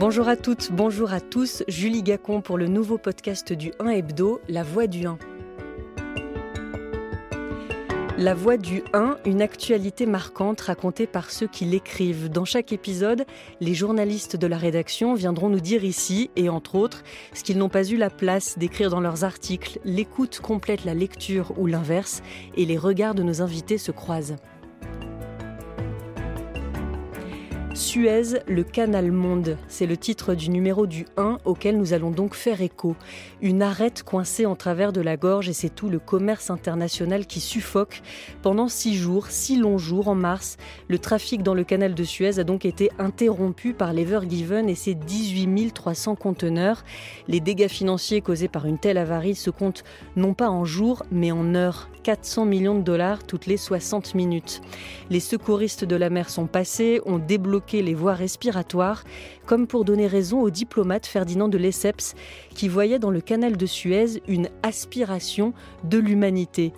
Bonjour à toutes, bonjour à tous, Julie Gacon pour le nouveau podcast du 1 Hebdo, La Voix du 1. La Voix du 1, une actualité marquante racontée par ceux qui l'écrivent. Dans chaque épisode, les journalistes de la rédaction viendront nous dire ici, et entre autres, ce qu'ils n'ont pas eu la place d'écrire dans leurs articles. L'écoute complète la lecture ou l'inverse, et les regards de nos invités se croisent. Suez, le canal monde. C'est le titre du numéro du 1 auquel nous allons donc faire écho. Une arête coincée en travers de la gorge et c'est tout le commerce international qui suffoque. Pendant six jours, six longs jours en mars, le trafic dans le canal de Suez a donc été interrompu par l'Ever Given et ses 18 300 conteneurs. Les dégâts financiers causés par une telle avarie se comptent non pas en jours mais en heures. 400 millions de dollars toutes les 60 minutes. Les secouristes de la mer sont passés, ont débloqué les voies respiratoires, comme pour donner raison au diplomate Ferdinand de Lesseps, qui voyait dans le canal de Suez une aspiration de l'humanité.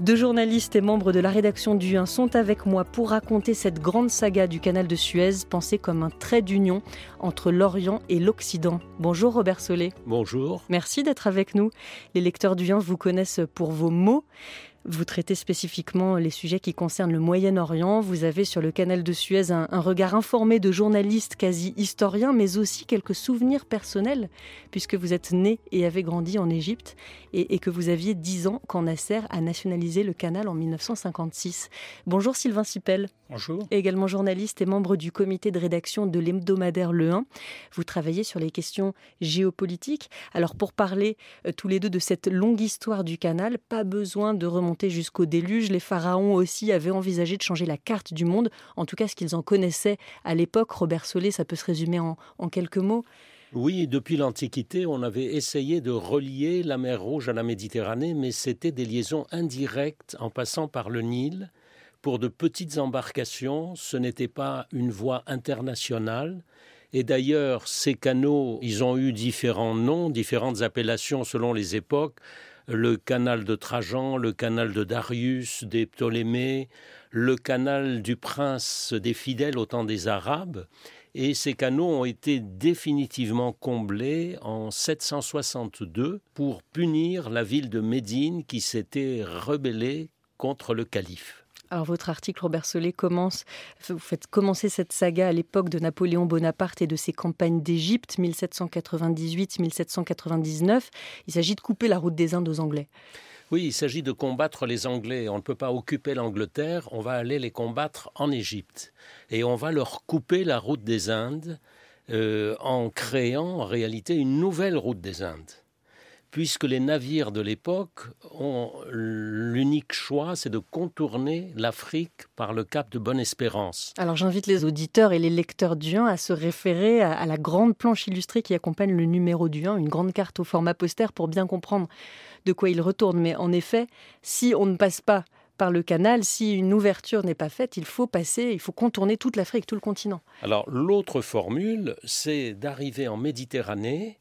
Deux journalistes et membres de la rédaction du 1 sont avec moi pour raconter cette grande saga du canal de Suez, pensée comme un trait d'union entre l'Orient et l'Occident. Bonjour Robert Solé. Bonjour. Merci d'être avec nous. Les lecteurs du 1 vous connaissent pour vos mots. Vous traitez spécifiquement les sujets qui concernent le Moyen-Orient. Vous avez sur le canal de Suez un, regard informé de journalistes quasi historiens, mais aussi quelques souvenirs personnels, puisque vous êtes né et avez grandi en Égypte, et, que vous aviez 10 ans quand Nasser a nationalisé le canal en 1956. Bonjour Sylvain Sipel. Bonjour. Également journaliste et membre du comité de rédaction de l'hebdomadaire Le 1. Vous travaillez sur les questions géopolitiques. Alors pour parler euh, tous les deux de cette longue histoire du canal, pas besoin de remonter jusqu'au déluge. Les pharaons aussi avaient envisagé de changer la carte du monde, en tout cas ce qu'ils en connaissaient à l'époque. Robert Solé, ça peut se résumer en, en quelques mots. Oui, depuis l'Antiquité, on avait essayé de relier la mer Rouge à la Méditerranée, mais c'était des liaisons indirectes en passant par le Nil. Pour de petites embarcations, ce n'était pas une voie internationale. Et d'ailleurs, ces canaux, ils ont eu différents noms, différentes appellations selon les époques le canal de Trajan, le canal de Darius, des Ptolémées, le canal du prince des fidèles au temps des Arabes, et ces canaux ont été définitivement comblés en 762 pour punir la ville de Médine qui s'était rebellée contre le calife. Alors votre article, Robert Solé, commence, vous faites commencer cette saga à l'époque de Napoléon Bonaparte et de ses campagnes d'Égypte, 1798-1799. Il s'agit de couper la route des Indes aux Anglais. Oui, il s'agit de combattre les Anglais. On ne peut pas occuper l'Angleterre, on va aller les combattre en Égypte. Et on va leur couper la route des Indes euh, en créant en réalité une nouvelle route des Indes puisque les navires de l'époque ont l'unique choix, c'est de contourner l'Afrique par le cap de Bonne-Espérance. Alors j'invite les auditeurs et les lecteurs du 1 à se référer à, la grande planche illustrée qui accompagne le numéro du 1, une grande carte au format poster pour bien comprendre de quoi il retourne. Mais en effet, si on ne passe pas par le canal, si une ouverture n'est pas faite, il faut passer, il faut contourner toute l'Afrique, tout le continent. Alors l'autre formule, c'est d'arriver en Méditerranée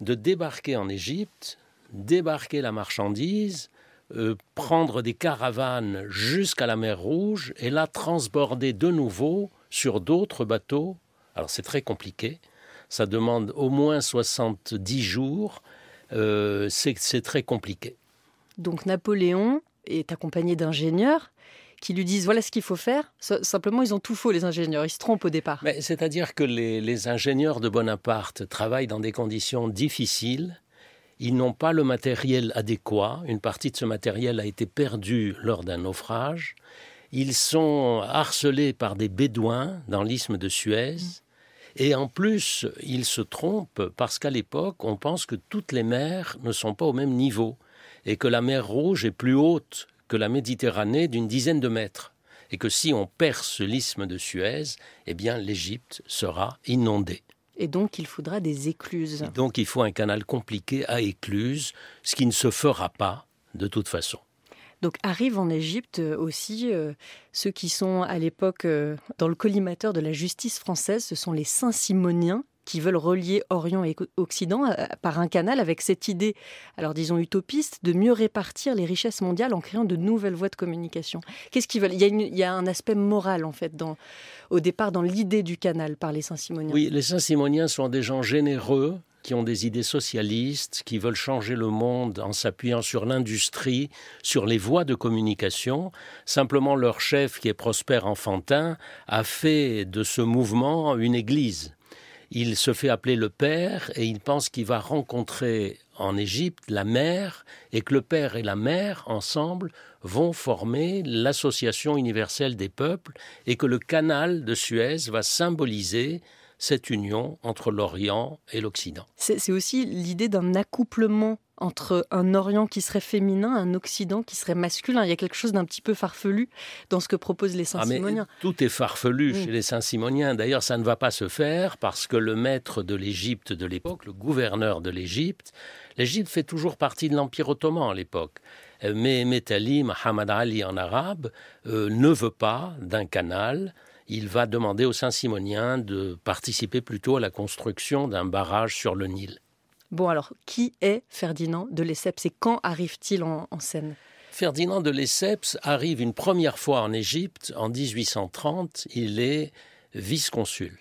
de débarquer en Égypte, débarquer la marchandise, euh, prendre des caravanes jusqu'à la mer Rouge et la transborder de nouveau sur d'autres bateaux. Alors c'est très compliqué, ça demande au moins 70 jours, euh, c'est très compliqué. Donc Napoléon est accompagné d'ingénieurs qui lui disent voilà ce qu'il faut faire. Simplement, ils ont tout faux, les ingénieurs. Ils se trompent au départ. C'est-à-dire que les, ingénieurs de Bonaparte travaillent dans des conditions difficiles. Ils n'ont pas le matériel adéquat. Une partie de ce matériel a été perdue lors d'un naufrage. Ils sont harcelés par des bédouins dans l'isthme de Suez. Et en plus, ils se trompent parce qu'à l'époque, on pense que toutes les mers ne sont pas au même niveau et que la mer Rouge est plus haute que la Méditerranée d'une dizaine de mètres, et que si on perce l'isthme de Suez, eh bien l'Égypte sera inondée. Et donc il faudra des écluses. donc il faut un canal compliqué à écluses, ce qui ne se fera pas de toute façon. Donc arrivent en Égypte aussi euh, ceux qui sont à l'époque euh, dans le collimateur de la justice française, ce sont les Saint-Simoniens qui veulent relier Orient et Occident euh, par un canal avec cette idée, alors disons utopiste, de mieux répartir les richesses mondiales en créant de nouvelles voies de communication. Qu'est-ce qu'ils veulent? Il y, a un aspect moral en fait au départ dans l'idée du canal par les Saint-Simoniens. Oui, les Saint-Simoniens sont des gens généreux qui ont des idées socialistes, qui veulent changer le monde en s'appuyant sur l'industrie, sur les voies de communication. Simplement, leur chef, qui est Prosper Enfantin, a fait de ce mouvement une église. Il se fait appeler le père et il pense qu'il va rencontrer en Égypte la mère et que le père et la mère, ensemble, vont former l'association universelle des peuples et que le canal de Suez va symboliser cette union entre l'Orient et l'Occident. C'est aussi l'idée d'un accouplement entre un Orient qui serait féminin, un Occident qui serait masculin. Il y a quelque chose d'un petit peu farfelu dans ce que proposent les ah, Saint-Simoniens. tout est farfelu chez les Saint-Simoniens. D'ailleurs, ça ne va pas se faire parce que le maître de l'Égypte de l'époque, le gouverneur de l'Égypte, l'Égypte fait toujours partie de l'Empire ottoman à l'époque. Euh, mais Metali, Muhammad Ali en arabe, euh, ne veut pas d'un canal il va demander aux Saint-Simoniens de participer plutôt à la construction d'un barrage sur le Nil. Bon alors, qui est Ferdinand de Lesseps et quand arrive-t-il en, scène? Ferdinand de Lesseps arrive une première fois en Égypte en 1830. Il est vice-consul.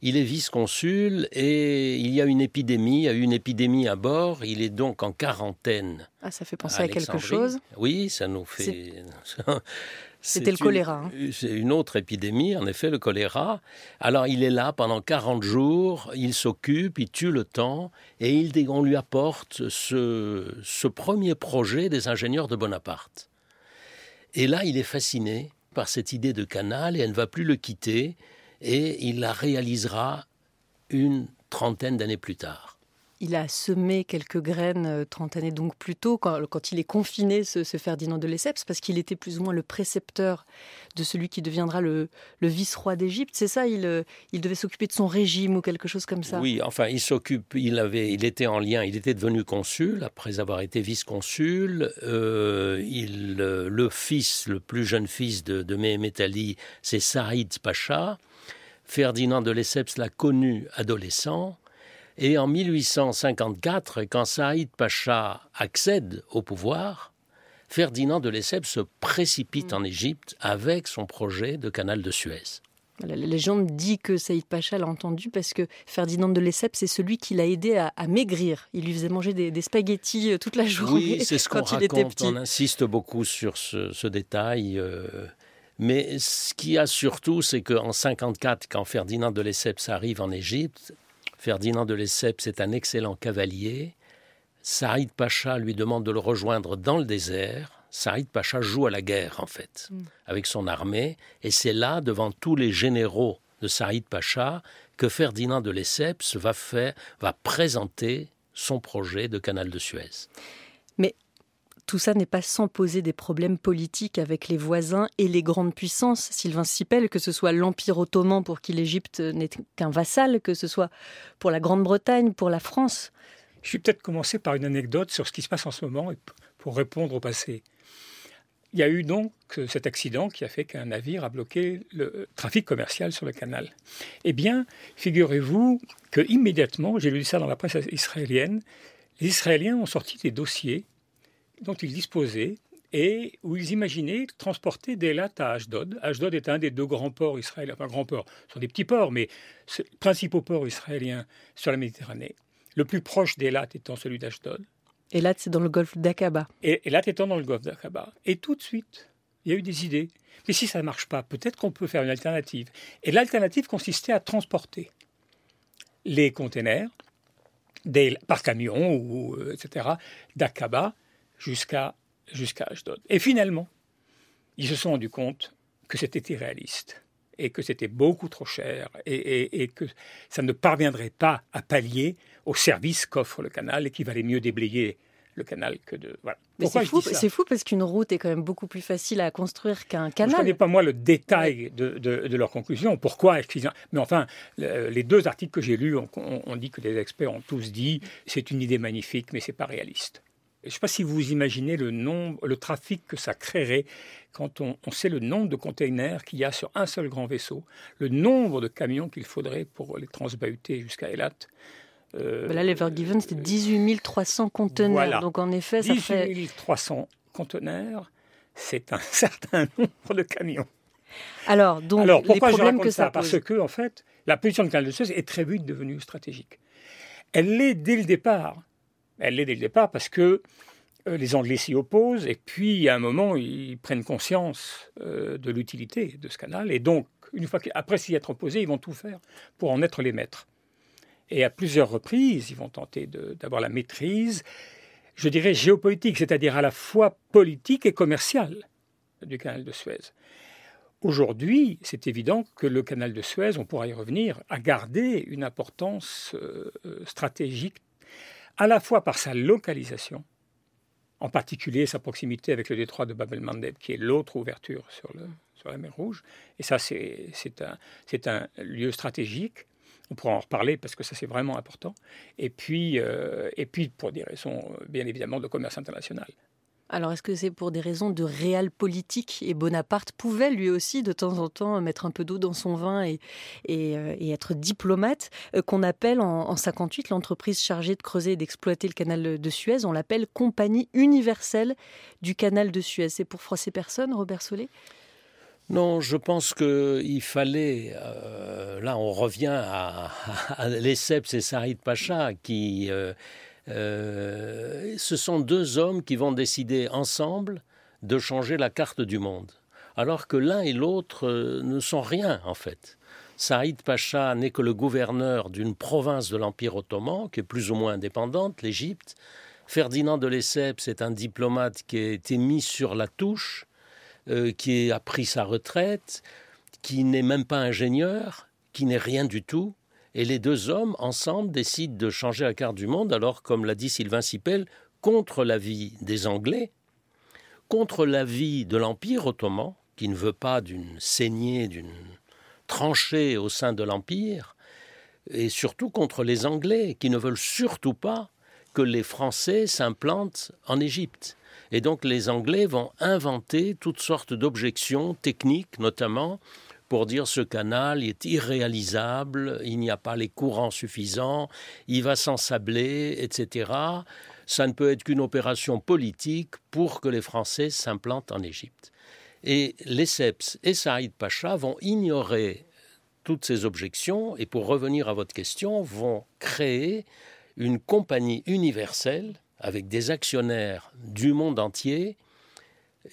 Il est vice-consul et il y a une épidémie, il y a eu une épidémie à bord. Il est donc en quarantaine. Ah, ça fait penser à quelque chose Oui, ça nous fait. C'était le choléra. Hein. C'est une autre épidémie, en effet, le choléra. Alors il est là pendant 40 jours, il s'occupe, il tue le temps, et il, on lui apporte ce, ce premier projet des ingénieurs de Bonaparte. Et là, il est fasciné par cette idée de canal, et elle ne va plus le quitter, et il la réalisera une trentaine d'années plus tard il a semé quelques graines euh, trente années donc plus tôt, quand, il est confiné, ce, Ferdinand de Lesseps, parce qu'il était plus ou moins le précepteur de celui qui deviendra le, vice-roi d'Égypte. C'est ça, euh, il, devait s'occuper de son régime ou quelque chose comme ça? Oui, enfin, il s'occupe, il avait, il était en lien, il était devenu consul après avoir été vice-consul. Euh, il, le fils, le plus jeune fils de, de Mehmet Ali, c'est Saïd Pacha. Ferdinand de Lesseps l'a connu adolescent. Et en 1854, quand Saïd Pacha accède au pouvoir, Ferdinand de Lesseps se précipite en Égypte avec son projet de canal de Suez. La légende dit que Saïd Pacha l'a entendu parce que Ferdinand de Lesseps, c'est celui qui l'a aidé à, maigrir. Il lui faisait manger des, spaghettis euh, toute la journée oui, c'est ce qu'on raconte. On insiste beaucoup sur ce, détail. Euh, mais ce qu'il y a surtout, c'est qu'en 54, quand Ferdinand de Lesseps arrive en Égypte, Ferdinand de Lesseps est un excellent cavalier. Saïd Pacha lui demande de le rejoindre dans le désert. Saïd Pacha joue à la guerre, en fait, mm. avec son armée. Et c'est là, devant tous les généraux de Saïd Pacha, que Ferdinand de Lesseps va, faire, va présenter son projet de canal de Suez. Tout ça n'est pas sans poser des problèmes politiques avec les voisins et les grandes puissances. Sylvain Sipel, que ce soit l'Empire ottoman pour qui l'Égypte n'est qu'un vassal, que ce soit pour la Grande-Bretagne, pour la France. Je vais peut-être commencer par une anecdote sur ce qui se passe en ce moment pour répondre au passé. Il y a eu donc cet accident qui a fait qu'un navire a bloqué le trafic commercial sur le canal. Eh bien, figurez-vous que immédiatement, j'ai lu ça dans la presse israélienne, les Israéliens ont sorti des dossiers dont ils disposaient et où ils imaginaient transporter des lattes à Ashdod. Ashdod est un des deux grands ports israéliens, enfin grands ports, ce sont des petits ports, mais principaux ports israéliens sur la Méditerranée. Le plus proche des lattes étant celui d'Ashdod. Et là, c'est dans le golfe d'Aqaba. Et, là, étant dans le golfe d'Aqaba. Et tout de suite, il y a eu des idées. Mais si ça ne marche pas, peut-être qu'on peut faire une alternative. Et l'alternative consistait à transporter les containers par camion, ou, euh, etc., d'Aqaba jusqu'à jusqu'à Ashdod. Et finalement, ils se sont rendus compte que c'était irréaliste et que c'était beaucoup trop cher et, et, que ça ne parviendrait pas à pallier au service qu'offre le canal et qu'il valait mieux déblayer le canal que de. Voilà. c'est fou, fou, parce qu'une route est quand même beaucoup plus facile à construire qu'un canal. Je ne connais pas moi le détail de, de, leur conclusion. Pourquoi Mais enfin, les deux articles que j'ai lus ont, dit que les experts ont tous dit c'est une idée magnifique, mais c'est pas réaliste. Je ne sais pas si vous imaginez le nombre, le trafic que ça créerait quand on, sait le nombre de containers qu'il y a sur un seul grand vaisseau, le nombre de camions qu'il faudrait pour les transbahuter jusqu'à Elat. Euh, là, l'Evergiven, c'était 18 300 conteneurs. Donc, en effet, ça 18 300 conteneurs, c'est un certain nombre de camions. Alors, donc, pourquoi les problèmes je que ça, Parce que, en fait, la position de canal de Suez est très vite devenue stratégique. Elle l'est dès le départ. Elle l'est dès le départ parce que euh, les Anglais s'y opposent et puis à un moment ils prennent conscience euh, de l'utilité de ce canal et donc une fois qu'après s'y être opposés ils vont tout faire pour en être les maîtres. Et à plusieurs reprises ils vont tenter d'avoir la maîtrise, je dirais géopolitique, c'est-à-dire à la fois politique et commerciale du canal de Suez. Aujourd'hui, c'est évident que le canal de Suez, on pourra y revenir, a gardé une importance euh, stratégique à la fois par sa localisation, en particulier sa proximité avec le détroit de Bab el-Mandeb, qui est l'autre ouverture sur, la mer Rouge. Et ça, c'est un, lieu stratégique. On pourra en reparler parce que ça, c'est vraiment important. Et puis, euh, et puis, pour des raisons, bien évidemment, de commerce international. Alors, est-ce que c'est pour des raisons de réel politique Et Bonaparte pouvait lui aussi, de temps en temps, mettre un peu d'eau dans son vin et, euh, être diplomate, euh, qu'on appelle en, 58 l'entreprise chargée de creuser et d'exploiter le canal de Suez. On l'appelle Compagnie universelle du canal de Suez. C'est pour froisser personne, Robert Solé? Non, je pense qu'il fallait. Euh, là, on revient à, Lesseps et Sarid Pacha qui ce sont deux hommes qui vont décider ensemble de changer la carte du monde, alors que l'un et l'autre euh, ne sont rien en fait. Saïd Pacha n'est que le gouverneur d'une province de l'Empire ottoman, qui est plus ou moins indépendante, l'Égypte. Ferdinand de Lesseps est un diplomate qui a été mis sur la touche, euh, qui a pris sa retraite, qui n'est même pas ingénieur, qui n'est rien du tout, et les deux hommes, ensemble, décident de changer la carte du monde, alors, comme l'a dit Sylvain Sipel, contre l'avis des Anglais, contre l'avis de l'Empire ottoman, qui ne veut pas d'une saignée, d'une tranchée au sein de l'Empire, et surtout contre les Anglais, qui ne veulent surtout pas que les Français s'implantent en Égypte. Et donc les Anglais vont inventer toutes sortes d'objections techniques, notamment pour dire ce canal est irréalisable, il n'y a pas les courants suffisants, il va s'ensabler, etc. Ça ne peut être qu'une opération politique pour que les Français s'implantent en Égypte. Et Lesseps et Saïd Pacha vont ignorer toutes ces objections et pour revenir à votre question, vont créer une compagnie universelle avec des actionnaires du monde entier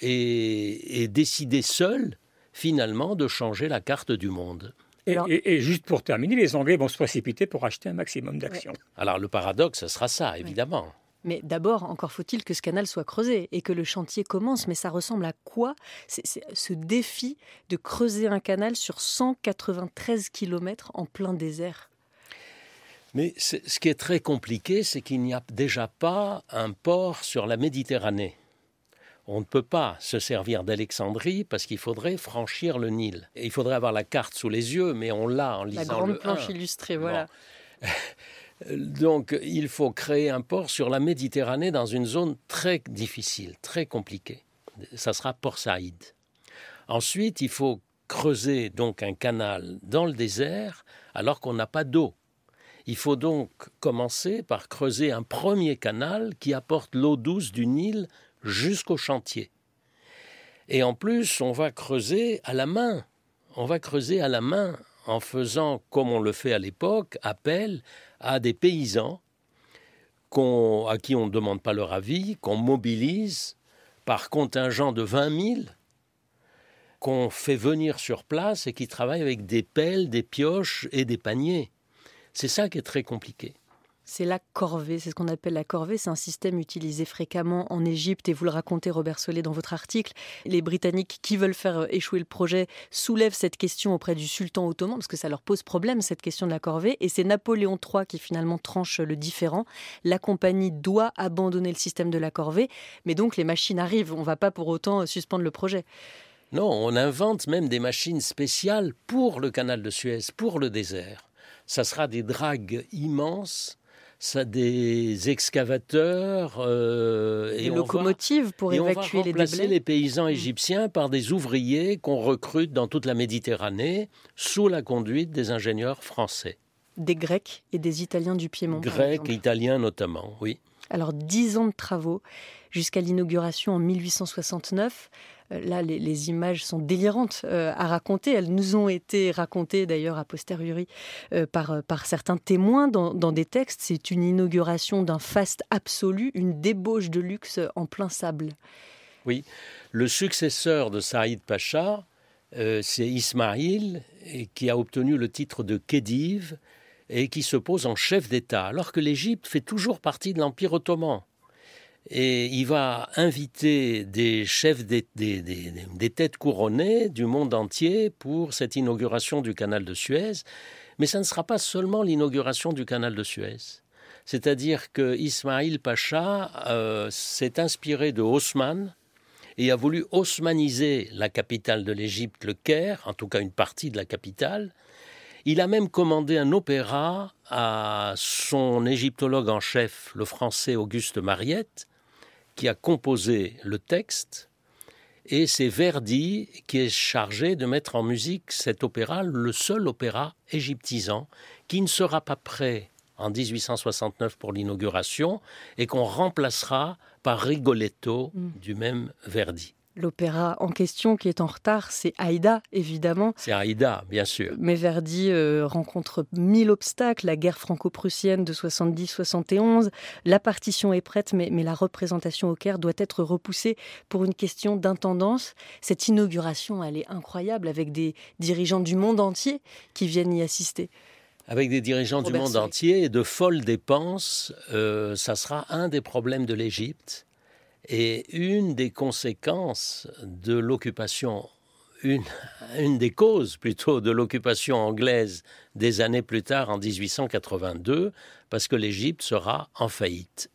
et, et décider seuls finalement de changer la carte du monde. Et, juste pour terminer, les Anglais vont se précipiter pour acheter un maximum d'actions. Alors le paradoxe, ce sera ça, évidemment. Mais d'abord, encore faut-il que ce canal soit creusé et que le chantier commence. Mais ça ressemble à quoi C'est ce défi de creuser un canal sur 193 km en plein désert? Mais ce qui est très compliqué, c'est qu'il n'y a déjà pas un port sur la Méditerranée on ne peut pas se servir d'Alexandrie parce qu'il faudrait franchir le Nil. Et il faudrait avoir la carte sous les yeux, mais on l'a en lisant la grande planche illustrée, voilà. Donc il faut créer un port sur la Méditerranée dans une zone très difficile, très compliquée. Ça sera Port Saïd. Ensuite, il faut creuser donc un canal dans le désert alors qu'on n'a pas d'eau. Il faut donc commencer par creuser un premier canal qui apporte l'eau douce du Nil jusqu'au chantier. Et en plus, on va creuser à la main. On va creuser à la main en faisant, comme on le fait à l'époque, appel à des paysans à qui on ne demande pas leur avis, qu'on mobilise par contingent de 20 000, qu'on fait venir sur place et qui travaillent avec des pelles, des pioches et des paniers. C'est ça qui est très compliqué. C'est la corvée, c'est ce qu'on appelle la corvée. C'est un système utilisé fréquemment en Égypte et vous le racontez, Robert Solé, dans votre article. Les Britanniques qui veulent faire euh, échouer le projet soulèvent cette question auprès du sultan ottoman parce que ça leur pose problème, cette question de la corvée. Et c'est Napoléon III qui finalement tranche le différent. La compagnie doit abandonner le système de la corvée, mais donc les machines arrivent. On ne va pas pour autant euh, suspendre le projet. Non, on invente même des machines spéciales pour le canal de Suez, pour le désert. Ça sera des dragues immenses ça des excavateurs euh, et locomotives pour évacuer les déblais. les paysans égyptiens par des ouvriers qu'on recrute dans toute la Méditerranée sous la conduite des ingénieurs français. Des Grecs et des Italiens du Piémont. Grecs, Italiens notamment, oui. Alors dix ans de travaux jusqu'à l'inauguration en 1869. Euh, là, les, images sont délirantes euh, à raconter. Elles nous ont été racontées d'ailleurs a posteriori euh, par, certains témoins dans, des textes. C'est une inauguration d'un faste absolu, une débauche de luxe en plein sable. Oui, le successeur de Saïd Pacha, c'est Ismaïl, qui a obtenu le titre de Khedive et qui se pose en chef d'État, alors que l'Égypte fait toujours partie de l'Empire ottoman et il va inviter des chefs des, têtes couronnées du monde entier pour cette inauguration du canal de Suez. Mais ça ne sera pas seulement l'inauguration du canal de Suez. C'est-à-dire que Ismail Pacha euh, s'est inspiré de Haussmann et a voulu haussmaniser la capitale de l'Égypte, le Caire, en tout cas une partie de la capitale. Il a même commandé un opéra à son égyptologue en chef, le français Auguste Mariette, qui a composé le texte, et c'est Verdi qui est chargé de mettre en musique cet opéra, le seul opéra égyptisant, qui ne sera pas prêt en 1869 pour l'inauguration et qu'on remplacera par Rigoletto mm. du même Verdi. L'opéra en question qui est en retard, c'est Aïda, évidemment. C'est Aïda, bien sûr. Mais Verdi euh, rencontre mille obstacles, la guerre franco-prussienne de 70-71. La partition est prête, mais, mais, la représentation au Caire doit être repoussée pour une question d'intendance. Cette inauguration, elle est incroyable, avec des dirigeants du monde entier qui viennent y assister avec des dirigeants du monde entier et de folles dépenses, euh, ça sera un des problèmes de l'Égypte. Et une des conséquences de l'occupation, une, des causes plutôt de l'occupation anglaise des années plus tard en 1882, parce que l'Égypte sera en faillite.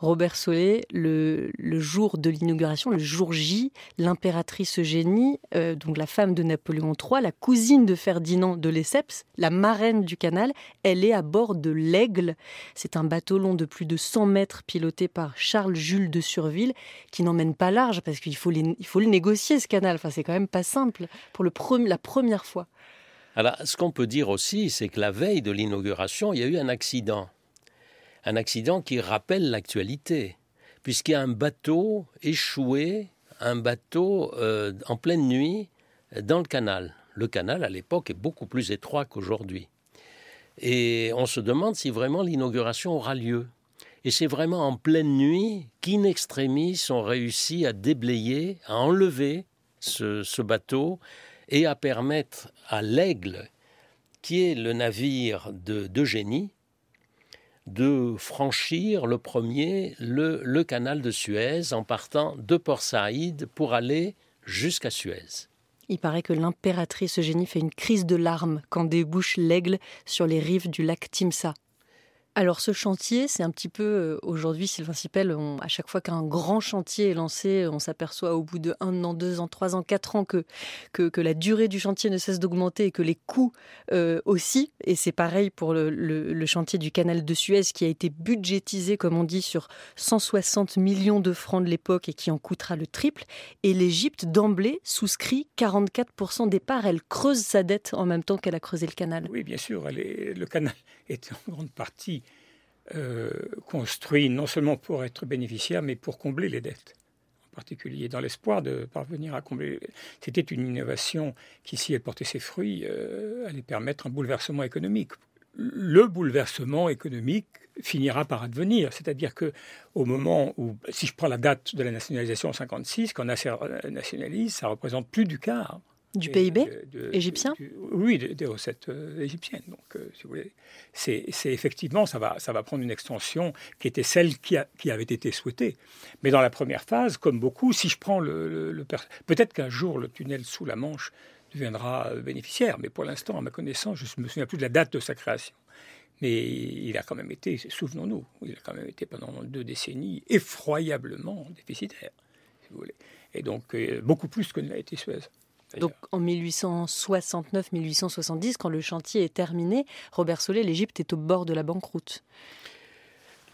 Robert Solé, le, jour de l'inauguration, le jour J, l'impératrice Eugénie, euh, donc la femme de Napoléon III, la cousine de Ferdinand de Lesseps, la marraine du canal, elle est à bord de l'Aigle. C'est un bateau long de plus de 100 mètres piloté par Charles Jules de Surville qui n'emmène pas large parce qu'il faut, le négocier ce canal. Enfin, c'est quand même pas simple pour la première fois. Alors, ce qu'on peut dire aussi, c'est que la veille de l'inauguration, il y a eu un accident un accident qui rappelle l'actualité, puisqu'il y a un bateau échoué, un bateau euh, en pleine nuit dans le canal. Le canal, à l'époque, est beaucoup plus étroit qu'aujourd'hui. Et on se demande si vraiment l'inauguration aura lieu. Et c'est vraiment en pleine nuit qu'in extremis ont réussi à déblayer, à enlever ce, bateau et à permettre à l'Aigle, qui est le navire d'Eugénie, de franchir le premier le, canal de Suez en partant de Port Saïd pour aller jusqu'à Suez. Il paraît que l'impératrice Eugénie fait une crise de larmes quand débouche l'aigle sur les rives du lac Timsa. Alors ce chantier, c'est un petit peu euh, aujourd'hui, Sylvain Sipel, à chaque fois qu'un grand chantier est lancé, on s'aperçoit au bout de un an, deux ans, trois ans, quatre ans que, que, la durée du chantier ne cesse d'augmenter et que les coûts euh, aussi. Et c'est pareil pour le, chantier du canal de Suez qui a été budgétisé, comme on dit, sur 160 millions de francs de l'époque et qui en coûtera le triple. Et l'Égypte, d'emblée, souscrit 44% des parts. Elle creuse sa dette en même temps qu'elle a creusé le canal. Oui, bien sûr. le canal est en grande partie euh, construit non seulement pour être bénéficiaire, mais pour combler les dettes, en particulier dans l'espoir de parvenir à combler. C'était une innovation qui, si elle portait ses fruits, euh, allait permettre un bouleversement économique. Le bouleversement économique finira par advenir, c'est-à-dire que au moment où, si je prends la date de la nationalisation en 56, quand Nasser nationalise, ça représente plus du quart du PIB égyptien Oui, des, recettes euh, égyptiennes. Donc, euh, si vous voulez, c'est effectivement, ça va, ça va prendre une extension qui était celle qui, qui, avait été souhaitée. Mais dans la première phase, comme beaucoup, si je prends le... le, Peut-être qu'un jour, le tunnel sous la Manche deviendra euh, bénéficiaire, mais pour l'instant, à ma connaissance, je ne me souviens plus de la date de sa création. Mais il a quand même été, souvenons-nous, il a quand même été pendant deux décennies effroyablement déficitaire, si vous voulez. Et donc, beaucoup plus que ne l'a été Suez. Donc en 1869-1870, quand le chantier est terminé, Robert Solé, l'Égypte est au bord de la banqueroute.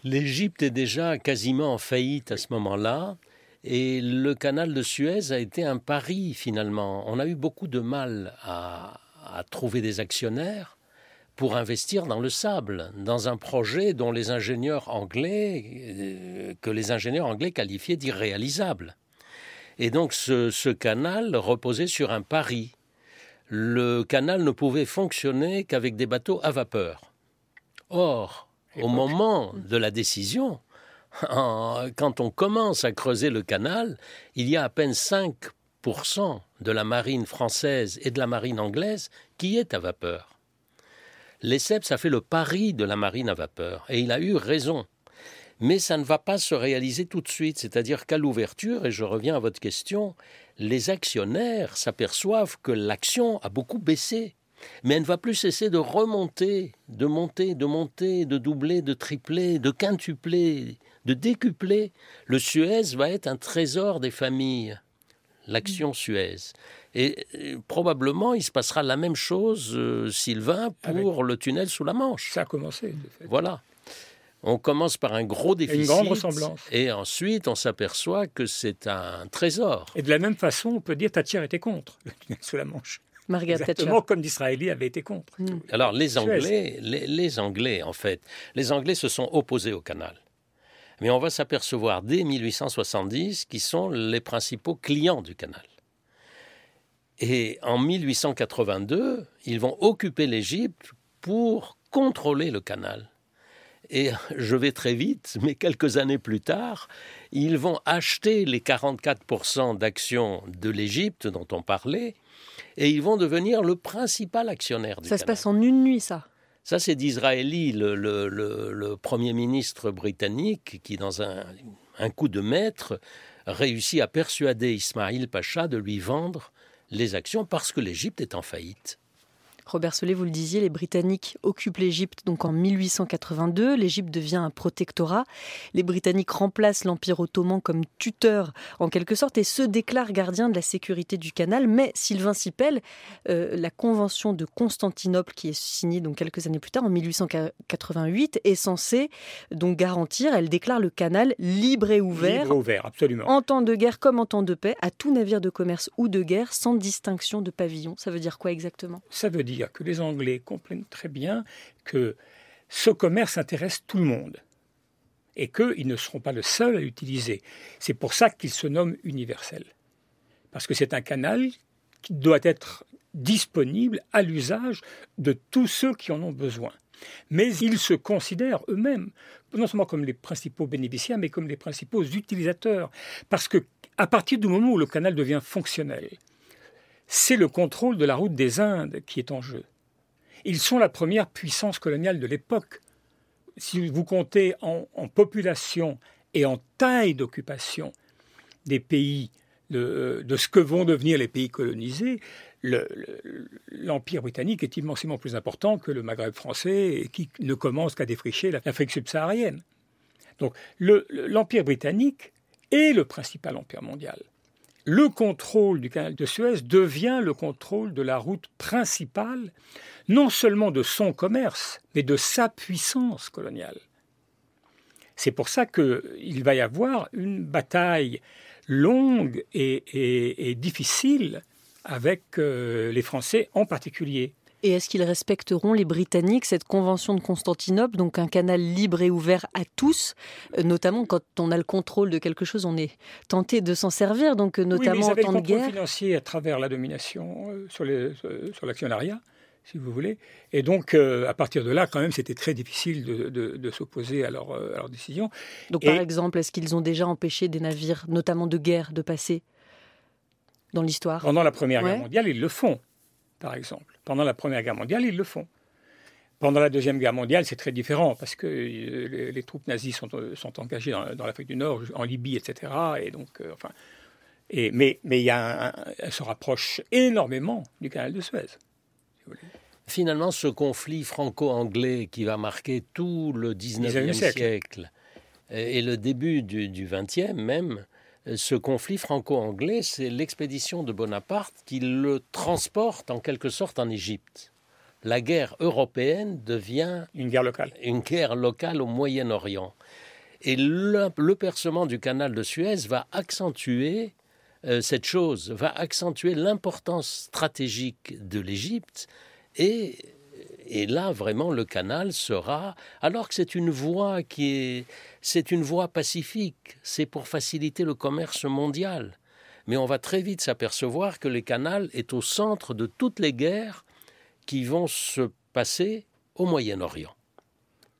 L'Égypte est déjà quasiment en faillite à ce moment-là. Et le canal de Suez a été un pari finalement. On a eu beaucoup de mal à, trouver des actionnaires pour investir dans le sable, dans un projet dont les ingénieurs anglais, euh, que les ingénieurs anglais qualifiaient d'irréalisable. Et donc ce, canal reposait sur un pari. Le canal ne pouvait fonctionner qu'avec des bateaux à vapeur. Or, au moment de la décision, quand on commence à creuser le canal, il y a à peine 5% de la marine française et de la marine anglaise qui est à vapeur. Lesseps a fait le pari de la marine à vapeur, et il a eu raison. Mais ça ne va pas se réaliser tout de suite, c'est-à-dire qu'à l'ouverture, et je reviens à votre question, les actionnaires s'aperçoivent que l'action a beaucoup baissé, mais elle ne va plus cesser de remonter, de monter, de monter, de doubler, de tripler, de quintupler, de décupler. Le Suez va être un trésor des familles, l'action Suez. Et probablement, il se passera la même chose, euh, Sylvain, pour le tunnel sous la Manche. Ça a commencé. Voilà. On commence par un gros déficit. Une grande ressemblance. Et ensuite, on s'aperçoit que c'est un trésor. Et de la même façon, on peut dire Thatcher était contre le tunnel sous la Manche. Margaret Exactement comme d'Israéli avait été contre. Hmm. Alors les Anglais, les, Anglais en fait, les Anglais se sont opposés au canal. Mais on va s'apercevoir dès 1870 qui sont les principaux clients du canal. Et en 1882, ils vont occuper l'Égypte pour contrôler le canal. Et je vais très vite, mais quelques années plus tard, ils vont acheter les 44% d'actions de l'Égypte dont on parlait, et ils vont devenir le principal actionnaire du Ça se passe en une nuit, ça ça, c'est d'Israéli, le, Premier ministre britannique, qui, dans un, un, coup de maître, réussit à persuader Ismail Pacha de lui vendre les actions parce que l'Égypte est en faillite. Robert Solé, vous le disiez, les Britanniques occupent l'Égypte donc en 1882. L'Égypte devient un protectorat. Les Britanniques remplacent l'Empire ottoman comme tuteur en quelque sorte et se déclarent gardiens de la sécurité du canal. Mais Sylvain Sipel, euh, la convention de Constantinople qui est signée donc quelques années plus tard en 1888 est censée donc garantir, elle déclare le canal libre et ouvert, libre ouvert absolument. en temps de guerre comme en temps de paix à tout navire de commerce ou de guerre sans distinction de pavillon. Ça veut dire quoi exactement? Ça veut dire que les Anglais comprennent très bien que ce commerce intéresse tout le monde et qu'ils ne seront pas le seul à l'utiliser. C'est pour ça qu'il se nomme universel. Parce que c'est un canal qui doit être disponible à l'usage de tous ceux qui en ont besoin. Mais ils se considèrent eux-mêmes non seulement comme les principaux bénéficiaires, mais comme les principaux utilisateurs. Parce que à partir du moment où le canal devient fonctionnel, c'est le contrôle de la route des Indes qui est en jeu. Ils sont la première puissance coloniale de l'époque. Si vous comptez en, population et en taille d'occupation des pays, de, ce que vont devenir les pays colonisés, l'Empire britannique est immensément plus important que le Maghreb français qui ne commence qu'à défricher l'Afrique subsaharienne. Donc l'Empire britannique est le principal empire mondial le contrôle du canal de Suez devient le contrôle de la route principale, non seulement de son commerce, mais de sa puissance coloniale. C'est pour ça qu'il va y avoir une bataille longue et, difficile avec euh, les Français en particulier. Et est-ce qu'ils respecteront, les Britanniques, cette convention de Constantinople, donc un canal libre et ouvert à tous, euh, notamment quand on a le contrôle de quelque chose, on est tenté de s'en servir, donc euh, notamment en temps de guerre. financier à travers la domination euh, sur, l'actionnariat si vous voulez. Et donc, à partir de là, quand même, c'était très difficile de, s'opposer à leur, à décision. Donc, par exemple, est-ce qu'ils ont déjà empêché des navires, notamment de guerre, de passer dans l'histoire? Pendant la Première Guerre mondiale, ils le font par exemple. Pendant la Première Guerre mondiale, ils le font. Pendant la Deuxième Guerre mondiale, c'est très différent parce que euh, les, troupes nazies sont, euh, sont engagées dans, l'Afrique du Nord, en Libye, etc. Et donc, euh, enfin, et, mais, mais il y a elle se rapproche énormément du canal de Suez. Finalement, ce conflit franco-anglais qui va marquer tout le 19e siècle. et le début du, du 20e même, ce conflit franco-anglais, c'est l'expédition de Bonaparte qui le transporte en quelque sorte en Égypte. la guerre européenne devient une guerre locale, une guerre locale au Moyen-Orient. Et le, percement du canal de Suez va accentuer euh, cette chose, va accentuer l'importance stratégique de l'Égypte et et là, vraiment, le canal sera, alors que c'est une voie qui est, c'est une voie pacifique, c'est pour faciliter le commerce mondial. Mais on va très vite s'apercevoir que le canal est au centre de toutes les guerres qui vont se passer au Moyen-Orient.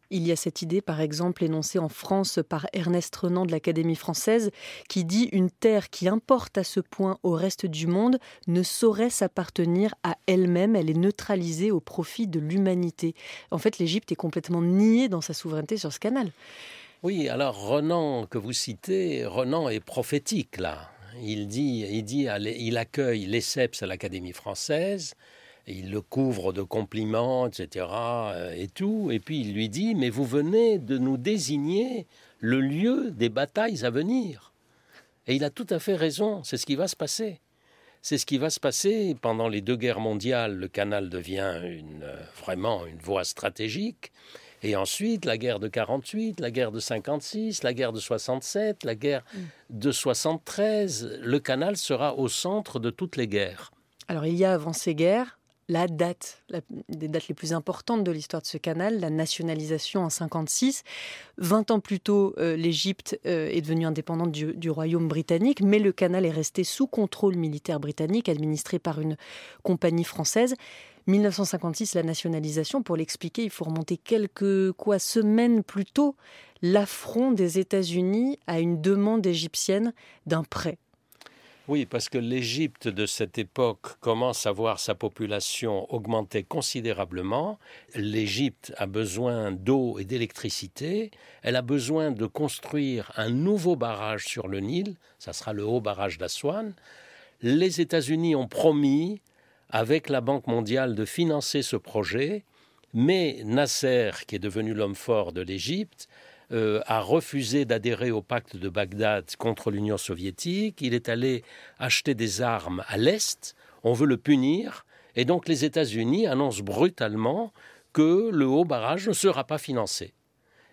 Il y a cette idée, par exemple, énoncée en France par Ernest Renan de l'Académie française, qui dit Une terre qui importe à ce point au reste du monde ne saurait s'appartenir à elle-même, elle est neutralisée au profit de l'humanité. En fait, l'Égypte est complètement niée dans sa souveraineté sur ce canal. Oui, alors Renan, que vous citez, Renan est prophétique là. Il dit, il, dit, il accueille Lesseps à l'Académie française il le couvre de compliments, etc. Euh, et tout. Et puis il lui dit Mais vous venez de nous désigner le lieu des batailles à venir. Et il a tout à fait raison, c'est ce qui va se passer. C'est ce qui va se passer pendant les deux guerres mondiales. Le canal devient une, euh, vraiment une voie stratégique. Et ensuite, la guerre de 48, la guerre de 56, la guerre de 67, la guerre mm. de 73, le canal sera au centre de toutes les guerres. Alors il y a avant ces guerres la date, la, des dates les plus importantes de l'histoire de ce canal, la nationalisation en 56. 20 ans plus tôt, euh, l'Égypte euh, est devenue indépendante du, royaume britannique, mais le canal est resté sous contrôle militaire britannique, administré par une compagnie française. 1956, la nationalisation, pour l'expliquer, il faut remonter quelques quoi, semaines plus tôt, l'affront des États-Unis à une demande égyptienne d'un prêt oui, parce que l'Égypte de cette époque commence à voir sa population augmenter considérablement. L'Égypte a besoin d'eau et d'électricité. Elle a besoin de construire un nouveau barrage sur le Nil. Ça sera le haut barrage d'Aswan. Les États-Unis ont promis, avec la Banque mondiale, de financer ce projet. Mais Nasser, qui est devenu l'homme fort de l'Égypte, euh, a refusé d'adhérer au pacte de Bagdad contre l'Union soviétique. Il est allé acheter des armes à l'Est. On veut le punir. Et donc les États-Unis annoncent brutalement que le haut barrage ne sera pas financé.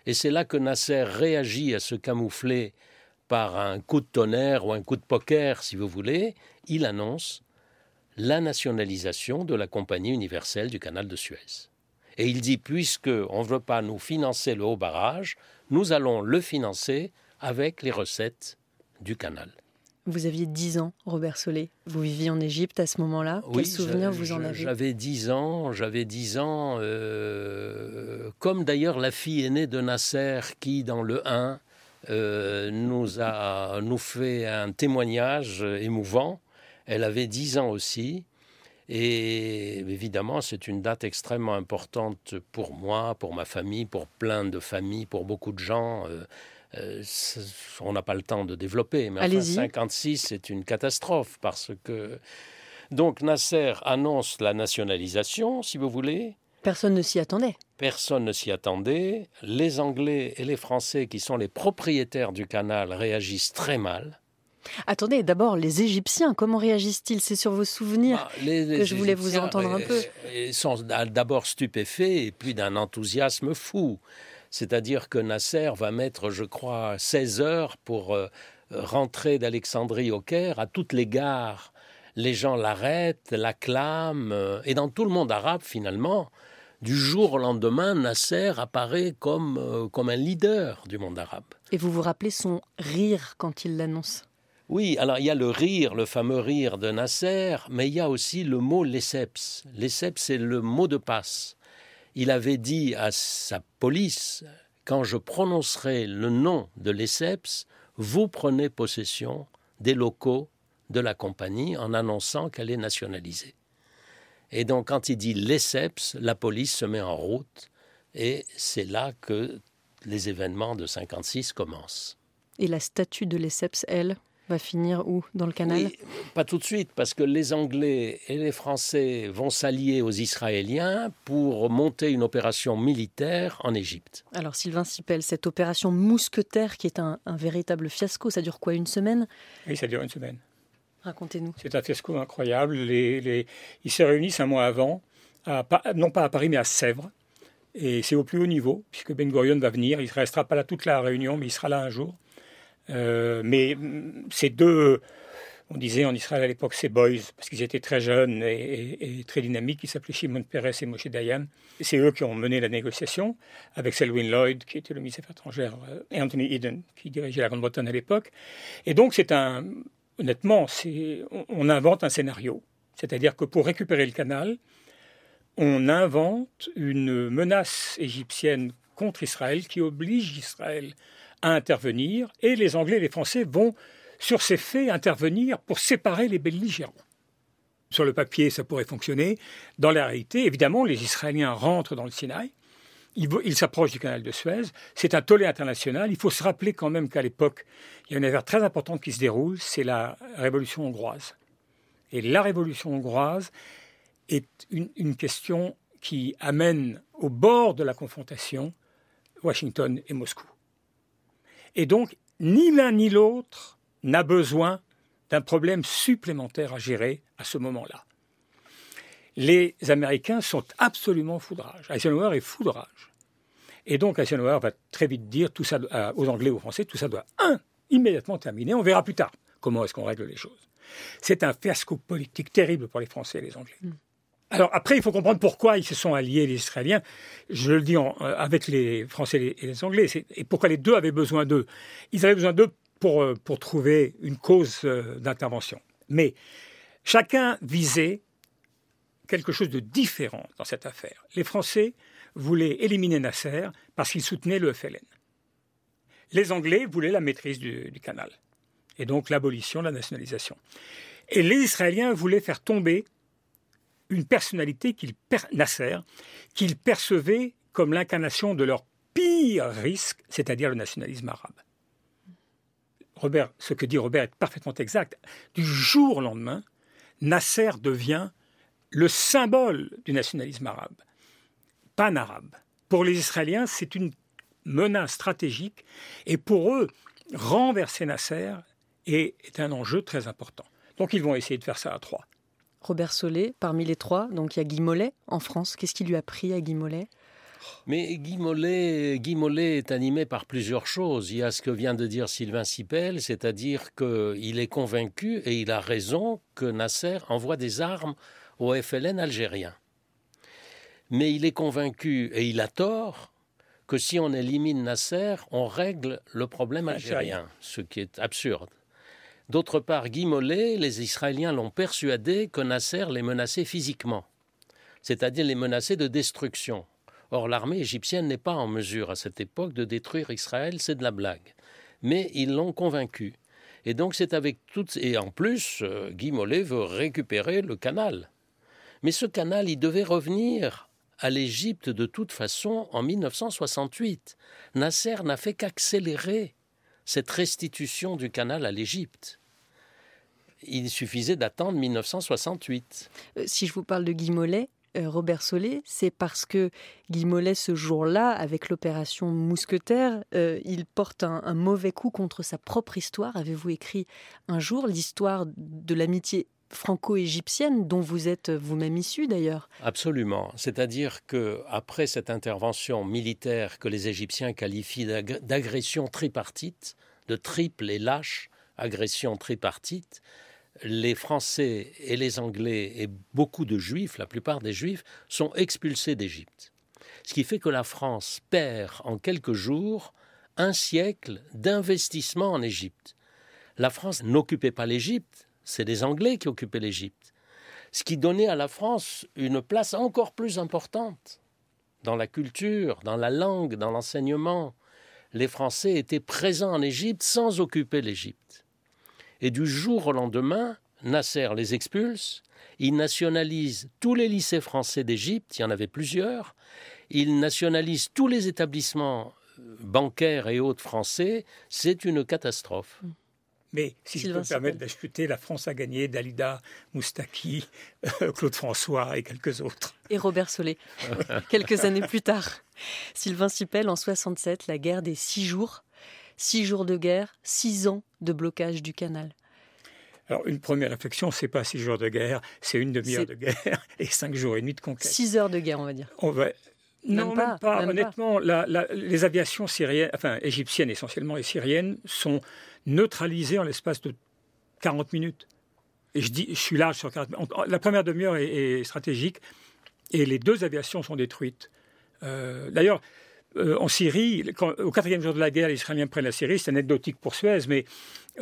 Et c'est là que Nasser réagit à se camoufler par un coup de tonnerre ou un coup de poker, si vous voulez. Il annonce la nationalisation de la Compagnie universelle du canal de Suez. Et il dit, puisque on ne veut pas nous financer le haut barrage, nous allons le financer avec les recettes du canal. Vous aviez 10 ans, Robert Solé. Vous viviez en Égypte à ce moment-là. Quels souvenirs vous en avez J'avais 10 ans. J'avais 10 ans, euh, comme d'ailleurs la fille aînée de Nasser, qui, dans le 1, euh, nous a nous fait un témoignage émouvant. Elle avait 10 ans aussi. Et évidemment, c'est une date extrêmement importante pour moi, pour ma famille, pour plein de familles, pour beaucoup de gens. Euh, euh, on n'a pas le temps de développer, mais enfin, 56, c'est une catastrophe parce que. Donc Nasser annonce la nationalisation, si vous voulez. Personne ne s'y attendait. Personne ne s'y attendait. Les Anglais et les Français, qui sont les propriétaires du canal, réagissent très mal. Attendez, d'abord, les Égyptiens, comment réagissent-ils? C'est sur vos souvenirs bah, que je voulais vous entendre un peu. Ils sont d'abord stupéfaits et puis d'un enthousiasme fou. C'est-à-dire que Nasser va mettre, je crois, 16 heures pour euh, rentrer d'Alexandrie au Caire à toutes les gares. Les gens l'arrêtent, l'acclament, euh, et dans tout le monde arabe, finalement, du jour au lendemain, Nasser apparaît comme, euh, comme un leader du monde arabe. Et vous vous rappelez son rire quand il l'annonce? Oui, alors il y a le rire, le fameux rire de Nasser, mais il y a aussi le mot lesseps. Lesseps, c'est le mot de passe. Il avait dit à sa police Quand je prononcerai le nom de lesseps, vous prenez possession des locaux de la compagnie en annonçant qu'elle est nationalisée. Et donc, quand il dit lesseps, la police se met en route et c'est là que les événements de 56 commencent. Et la statue de lesseps, elle? Va finir où? Dans le canal? Pas tout de suite, parce que les Anglais et les Français vont s'allier aux Israéliens pour monter une opération militaire en Égypte. Alors Sylvain Sipel, cette opération mousquetaire qui est un, véritable fiasco, ça dure quoi Une semaine? Oui, ça dure une semaine. Racontez-nous. C'est un fiasco incroyable. Les, Ils se réunissent un mois avant non pas à Paris, mais à Sèvres. Et c'est au plus haut niveau, puisque Ben Gurion va venir. Il ne restera pas là toute la réunion, mais il sera là un jour. Euh, mais mm, ces deux, on disait en Israël à l'époque, ces boys, parce qu'ils étaient très jeunes et, très dynamiques, ils s'appelaient Shimon Peres et Moshe Dayan. C'est eux qui ont mené la négociation, avec Selwyn Lloyd, qui était le ministre des Affaires étrangères, et Anthony Eden, qui dirigeait la Grande-Bretagne à l'époque. Et donc, c'est un, honnêtement, on invente un scénario. C'est-à-dire que pour récupérer le canal, on invente une menace égyptienne contre Israël qui oblige Israël à intervenir et les Anglais et les Français vont, sur ces faits, intervenir pour séparer les belligérants. Sur le papier, ça pourrait fonctionner. Dans la réalité, évidemment, les Israéliens rentrent dans le Sinaï. Ils s'approchent du canal de Suez. C'est un tollé international. Il faut se rappeler quand même qu'à l'époque, il y a une affaire très importante qui se déroule, c'est la révolution hongroise. Et la révolution hongroise, est une, question qui amène au bord de la confrontation Washington et Moscou. Et donc, ni l'un ni l'autre n'a besoin d'un problème supplémentaire à gérer à ce moment-là. Les Américains sont absolument foudrage. Eisenhower est foudrage. Et donc Eisenhower va très vite dire tout ça aux Anglais, aux Français, tout ça doit, un, immédiatement terminer. On verra plus tard comment est-ce qu'on règle les choses. C'est un fiasco politique terrible pour les Français et les Anglais. Alors après, il faut comprendre pourquoi ils se sont alliés, les Israéliens, je le dis euh, avec les Français et les Anglais, et pourquoi les deux avaient besoin d'eux. Ils avaient besoin d'eux pour, euh, pour trouver une cause euh, d'intervention. Mais chacun visait quelque chose de différent dans cette affaire. Les Français voulaient éliminer Nasser parce qu'ils soutenaient le FLN. Les Anglais voulaient la maîtrise du, du canal, et donc l'abolition, la nationalisation. Et les Israéliens voulaient faire tomber une personnalité qu'il Nasser, qu'ils percevaient comme l'incarnation de leur pire risque, c'est-à-dire le nationalisme arabe. Robert, ce que dit Robert est parfaitement exact. Du jour au lendemain, Nasser devient le symbole du nationalisme arabe, pan-arabe. Pour les Israéliens, c'est une menace stratégique et pour eux, renverser Nasser est un enjeu très important. Donc ils vont essayer de faire ça à trois. Robert Solé, parmi les trois, donc il y a Guy Mollet en France. Qu'est-ce qui lui a pris à Guy Mollet? Mais Guy Mollet, Guy Mollet, est animé par plusieurs choses. Il y a ce que vient de dire Sylvain Sipel, c'est-à-dire qu'il est convaincu, et il a raison, que Nasser envoie des armes au FLN algérien. Mais il est convaincu, et il a tort, que si on élimine Nasser, on règle le problème algérien, ce qui est absurde. D'autre part, Guy Mollet, les Israéliens l'ont persuadé que Nasser les menaçait physiquement, c'est-à-dire les menaçait de destruction. Or, l'armée égyptienne n'est pas en mesure à cette époque de détruire Israël, c'est de la blague. Mais ils l'ont convaincu. Et donc c'est avec toutes... Et en plus, euh, Guy Mollet veut récupérer le canal. Mais ce canal, il devait revenir à l'Égypte de toute façon en 1968. Nasser n'a fait qu'accélérer cette restitution du canal à l'Égypte. Il suffisait d'attendre 1968. Euh, si je vous parle de Guy Mollet, euh, Robert Solé, c'est parce que Guy Mollet, ce jour-là, avec l'opération Mousquetaire, euh, il porte un, mauvais coup contre sa propre histoire. Avez-vous écrit un jour l'histoire de l'amitié franco-égyptienne dont vous êtes vous-même issu d'ailleurs. Absolument. C'est-à-dire que après cette intervention militaire que les Égyptiens qualifient d'agression tripartite, de triple et lâche agression tripartite, les Français et les Anglais et beaucoup de Juifs, la plupart des Juifs, sont expulsés d'Égypte. Ce qui fait que la France perd en quelques jours un siècle d'investissement en Égypte. La France n'occupait pas l'Égypte, c'est les Anglais qui occupaient l'Égypte, ce qui donnait à la France une place encore plus importante dans la culture, dans la langue, dans l'enseignement. Les Français étaient présents en Égypte sans occuper l'Égypte. Et du jour au lendemain, Nasser les expulse, il nationalise tous les lycées français d'Égypte, il y en avait plusieurs, il nationalise tous les établissements bancaires et autres français, c'est une catastrophe. Mais si je peux me permettre d'ajouter, la France a gagné Dalida, Moustaki, euh, Claude François et quelques autres. Et Robert Solé, quelques années plus tard. Sylvain Sipel, en 67, la guerre des six jours. Six jours de guerre, six ans de blocage du canal. Alors, une première réflexion, c'est pas six jours de guerre, c'est une demi-heure de guerre et cinq jours et demi de conquête. Six heures de guerre, on va dire. On va... Non, même pas. Honnêtement, les aviations syriennes, enfin égyptiennes essentiellement et syriennes, sont neutralisées en l'espace de 40 minutes. Et je dis, je suis large sur 40 minutes. La première demi-heure est, stratégique et les deux aviations sont détruites. Euh, d'ailleurs, euh, en Syrie, au quatrième jour de la guerre, les Israéliens prennent la Syrie. C'est anecdotique pour Suez, mais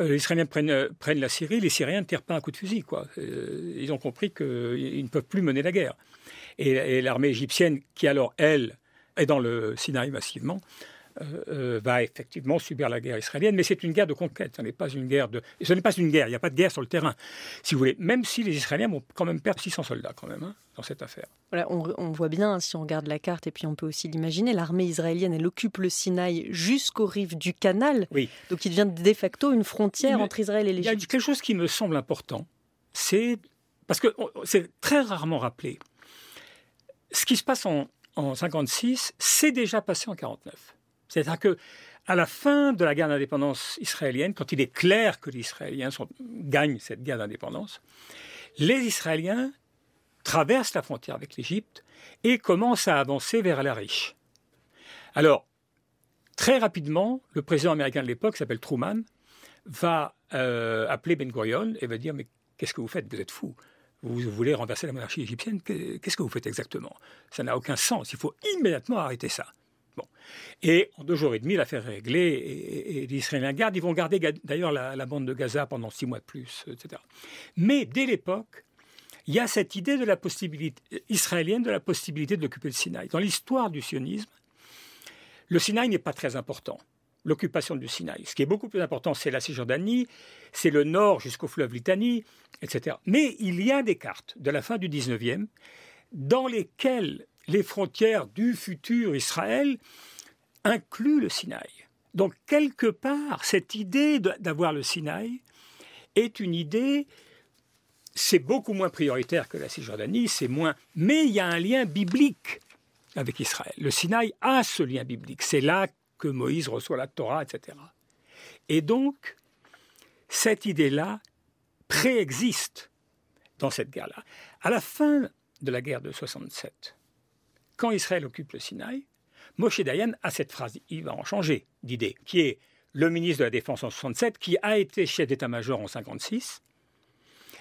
euh, les Israéliens prennent, prennent, la Syrie. Les Syriens ne tirent pas un coup de fusil. Quoi. ils ont compris qu'ils ne peuvent plus mener la guerre. Et, l'armée égyptienne, qui alors, elle, est dans le Sinaï massivement, euh, euh, va effectivement subir la guerre israélienne, mais c'est une guerre de conquête, ce n'est pas une guerre de... Ce n'est pas une guerre, il n'y a pas de guerre sur le terrain, si vous voulez, même si les Israéliens vont quand même perdre 600 soldats quand même hein, dans cette affaire. Voilà, on, voit bien, si on regarde la carte, et puis on peut aussi l'imaginer, l'armée israélienne, elle occupe le Sinaï jusqu'aux rives du canal, oui. donc il devient de facto une frontière entre Israël et l'Égypte. Il y a quelque chose qui me semble important, c'est... Parce que c'est très rarement rappelé ce qui se passe en, 1956, c'est déjà passé en 49. C'est-à-dire que à la fin de la guerre d'indépendance israélienne, quand il est clair que les Israéliens gagnent cette guerre d'indépendance, les Israéliens traversent la frontière avec l'Égypte et commencent à avancer vers la riche. Alors, très rapidement, le président américain de l'époque, s'appelle Truman, va euh, appeler Ben Gurion et va dire Mais qu'est-ce que vous faites? Vous êtes fou vous voulez renverser la monarchie égyptienne, qu'est-ce que vous faites exactement? Ça n'a aucun sens, il faut immédiatement arrêter ça. Et en deux jours et demi, l'affaire est réglée et, les Israéliens gardent. Ils vont garder d'ailleurs la, bande de Gaza pendant six mois de plus, etc. Mais dès l'époque, il y a cette idée de la possibilité israélienne de la possibilité de l'occuper le Sinaï. Dans l'histoire du sionisme, le Sinaï n'est pas très important l'occupation du Sinaï. Ce qui est beaucoup plus important, c'est la Cisjordanie, c'est le nord jusqu'au fleuve Litanie, etc. Mais il y a des cartes de la fin du 19e dans lesquelles les frontières du futur Israël incluent le Sinaï. Donc, quelque part, cette idée d'avoir le Sinaï est une idée, c'est beaucoup moins prioritaire que la Cisjordanie, c'est moins, mais il y a un lien biblique avec Israël. Le Sinaï a ce lien biblique. C'est là que Moïse reçoit la Torah, etc. Et donc, cette idée-là préexiste dans cette guerre-là. À la fin de la guerre de 67, quand Israël occupe le Sinaï, Moshe Dayan a cette phrase, il va en changer d'idée, qui est le ministre de la Défense en 67, qui a été chef d'état-major en 56,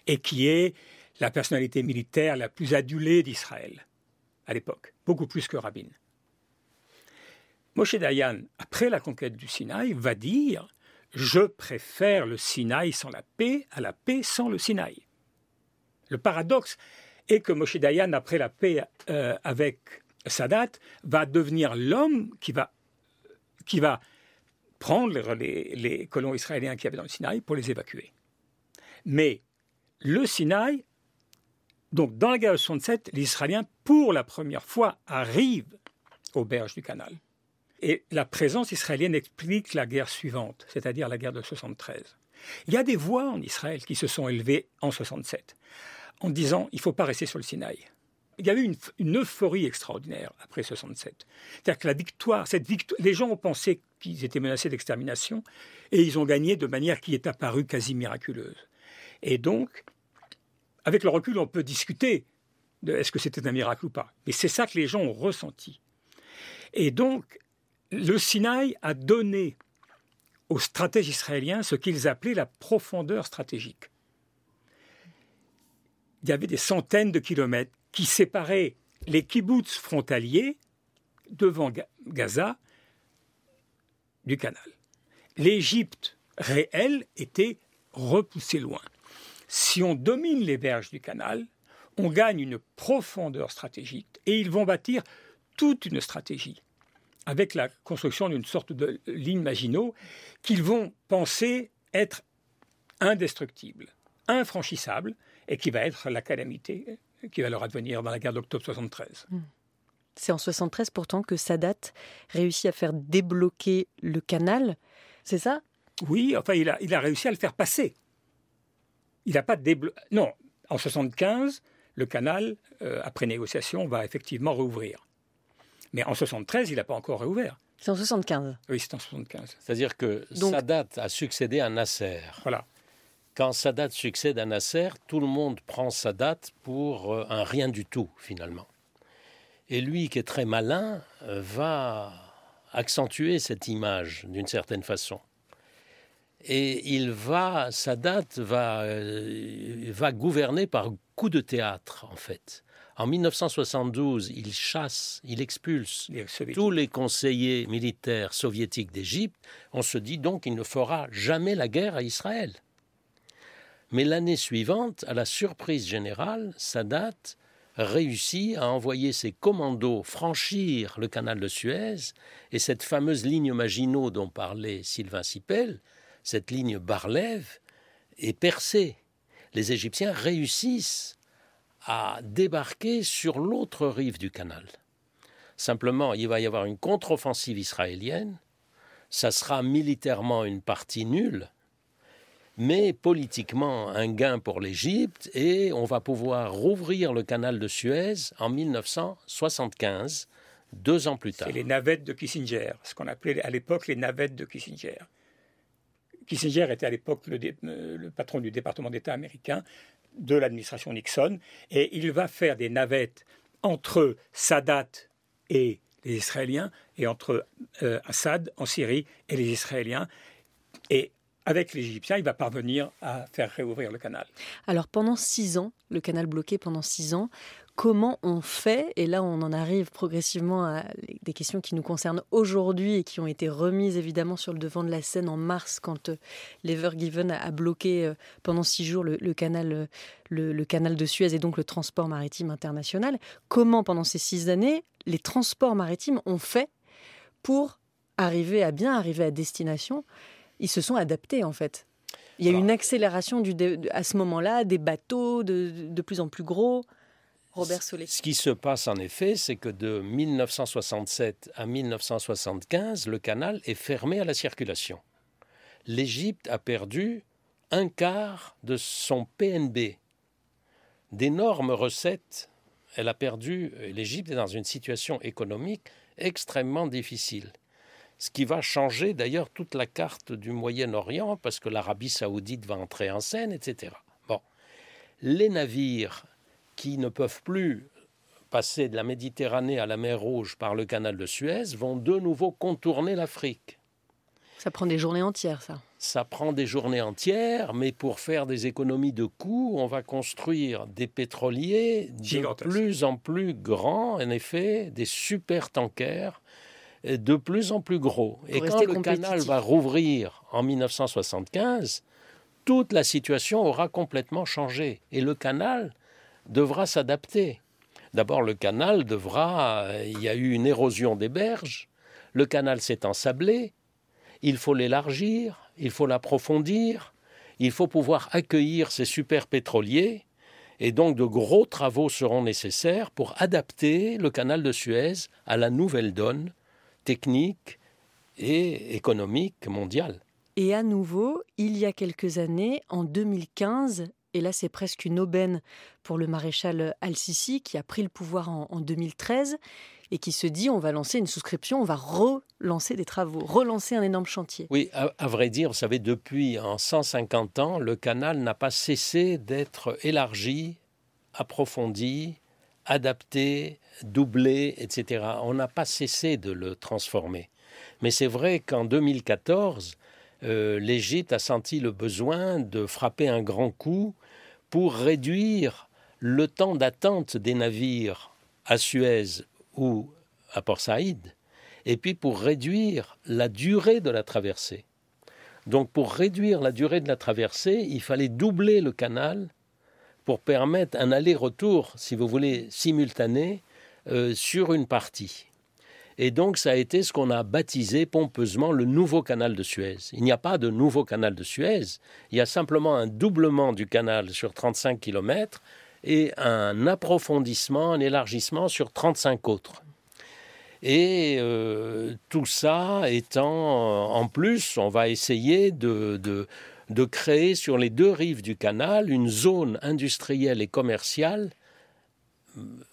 et qui est la personnalité militaire la plus adulée d'Israël à l'époque, beaucoup plus que Rabin. Moshe Dayan, après la conquête du Sinaï, va dire Je préfère le Sinaï sans la paix à la paix sans le Sinaï. Le paradoxe est que Moshe Dayan, après la paix euh, avec Sadat, va devenir l'homme qui va, qui va prendre les, colons israéliens qui avaient dans le Sinaï pour les évacuer. Mais le Sinaï, donc dans la guerre de 67, les Israéliens, pour la première fois, arrivent aux berges du canal. Et la présence israélienne explique la guerre suivante, c'est-à-dire la guerre de 73. Il y a des voix en Israël qui se sont élevées en 67 en disant il ne faut pas rester sur le Sinaï. Il y a eu une, euphorie extraordinaire après 67. C'est-à-dire que la victoire, cette victoire, les gens ont pensé qu'ils étaient menacés d'extermination et ils ont gagné de manière qui est apparue quasi miraculeuse. Et donc, avec le recul, on peut discuter de est-ce que c'était un miracle ou pas. Mais c'est ça que les gens ont ressenti. Et donc, le Sinaï a donné aux stratèges israéliens ce qu'ils appelaient la profondeur stratégique. Il y avait des centaines de kilomètres qui séparaient les kibbutz frontaliers devant Gaza du canal. L'Égypte réelle était repoussée loin. Si on domine les berges du canal, on gagne une profondeur stratégique et ils vont bâtir toute une stratégie avec la construction d'une sorte de ligne Maginot qu'ils vont penser être indestructible, infranchissable, et qui va être la calamité qui va leur advenir dans la guerre d'octobre 73. Hmm. C'est en 73 pourtant que Sadat réussit à faire débloquer le canal, c'est ça? Oui, enfin il a, il a réussi à le faire passer. Il n'a pas débloqué. Non, en 75, le canal, euh, après négociation, va effectivement rouvrir. Mais en 73, il n'a pas encore réouvert. C'est en 75 Oui, c'est en 75. C'est-à-dire que Sadat a succédé à Nasser. Voilà. Quand Sadat succède à Nasser, tout le monde prend Sadat pour euh, un rien du tout, finalement. Et lui, qui est très malin, euh, va accentuer cette image d'une certaine façon. Et il va, Sadat va, euh, va gouverner par coup de théâtre, en fait. En 1972, il chasse, il expulse tous les conseillers militaires soviétiques d'Égypte. On se dit donc qu'il ne fera jamais la guerre à Israël. Mais l'année suivante, à la surprise générale, Sadat réussit à envoyer ses commandos franchir le canal de Suez et cette fameuse ligne Maginot dont parlait Sylvain Sipel, cette ligne Barlève, est percée. Les Égyptiens réussissent à débarquer sur l'autre rive du canal. Simplement, il va y avoir une contre-offensive israélienne, ça sera militairement une partie nulle, mais politiquement un gain pour l'Égypte et on va pouvoir rouvrir le canal de Suez en 1975, deux ans plus tard. C'est les navettes de Kissinger, ce qu'on appelait à l'époque les navettes de Kissinger. Kissinger était à l'époque le, euh, patron du département d'État américain de l'administration Nixon et il va faire des navettes entre Sadat et les Israéliens et entre euh, Assad en Syrie et les Israéliens. Et avec les Égyptiens, il va parvenir à faire réouvrir le canal. Alors pendant six ans, le canal bloqué pendant six ans, comment on fait? Et là, on en arrive progressivement à des questions qui nous concernent aujourd'hui et qui ont été remises évidemment sur le devant de la scène en mars quand euh, l'Evergiven a bloqué euh, pendant six jours le, canal, euh, le, canal de Suez et donc le transport maritime international. Comment, pendant ces six années, les transports maritimes ont fait pour arriver à bien arriver à destination ils se sont adaptés en fait. Il y a eu une accélération du à ce moment-là, des bateaux de, plus en plus gros. Robert Solé. Ce qui se passe en effet, c'est que de 1967 à 1975, le canal est fermé à la circulation. L'Égypte a perdu un quart de son PNB, d'énormes recettes. Elle a perdu, l'Égypte est dans une situation économique extrêmement difficile ce qui va changer d'ailleurs toute la carte du Moyen-Orient, parce que l'Arabie saoudite va entrer en scène, etc. Bon, les navires qui ne peuvent plus passer de la Méditerranée à la mer Rouge par le canal de Suez vont de nouveau contourner l'Afrique. Ça prend des journées entières, ça. Ça prend des journées entières, mais pour faire des économies de coûts, on va construire des pétroliers de plus en plus grands, en effet, des super tankers de plus en plus gros. Et quand le canal va rouvrir en 1975, toute la situation aura complètement changé. Et le canal devra s'adapter. D'abord, le canal devra. Il y a eu une érosion des berges. Le canal s'est ensablé. Il faut l'élargir. Il faut l'approfondir. Il faut pouvoir accueillir ces super pétroliers. Et donc, de gros travaux seront nécessaires pour adapter le canal de Suez à la nouvelle donne technique et économique mondiale. Et à nouveau, il y a quelques années, en 2015, et là c'est presque une aubaine pour le maréchal Al-Sisi qui a pris le pouvoir en, 2013 et qui se dit on va lancer une souscription, on va relancer des travaux, relancer un énorme chantier. Oui, à, à vrai dire, vous savez, depuis en 150 ans, le canal n'a pas cessé d'être élargi, approfondi, adapté, doublé, etc. On n'a pas cessé de le transformer. Mais c'est vrai qu'en 2014, euh, l'Égypte a senti le besoin de frapper un grand coup pour réduire le temps d'attente des navires à Suez ou à Port Saïd, et puis pour réduire la durée de la traversée. Donc pour réduire la durée de la traversée, il fallait doubler le canal pour permettre un aller-retour, si vous voulez, simultané euh, sur une partie. Et donc ça a été ce qu'on a baptisé pompeusement le nouveau canal de Suez. Il n'y a pas de nouveau canal de Suez, il y a simplement un doublement du canal sur 35 km et un approfondissement, un élargissement sur 35 autres. Et euh, tout ça étant, en plus, on va essayer de créer sur les deux rives du canal une zone industrielle et commerciale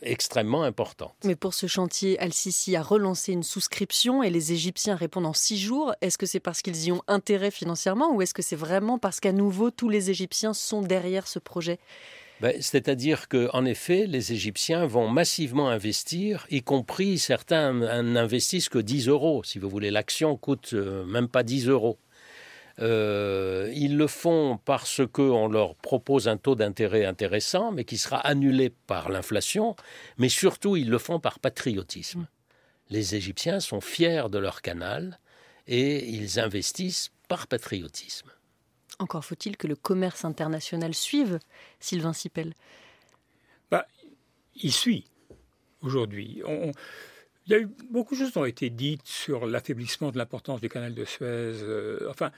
extrêmement importante. Mais pour ce chantier, Al-Sisi a relancé une souscription et les Égyptiens répondent en six jours. Est-ce que c'est parce qu'ils y ont intérêt financièrement ou est-ce que c'est vraiment parce qu'à nouveau tous les Égyptiens sont derrière ce projet? Ben, C'est-à-dire qu'en effet, les Égyptiens vont massivement investir, y compris certains n'investissent que 10 euros. Si vous voulez, l'action coûte euh, même pas 10 euros. Euh, ils le font parce qu'on leur propose un taux d'intérêt intéressant, mais qui sera annulé par l'inflation, mais surtout ils le font par patriotisme. Les Égyptiens sont fiers de leur canal et ils investissent par patriotisme. Encore faut-il que le commerce international suive, Sylvain Sipel. Bah, il suit aujourd'hui. Il y a eu beaucoup de choses qui ont été dites sur l'affaiblissement de l'importance du canal de Suez. Euh, enfin,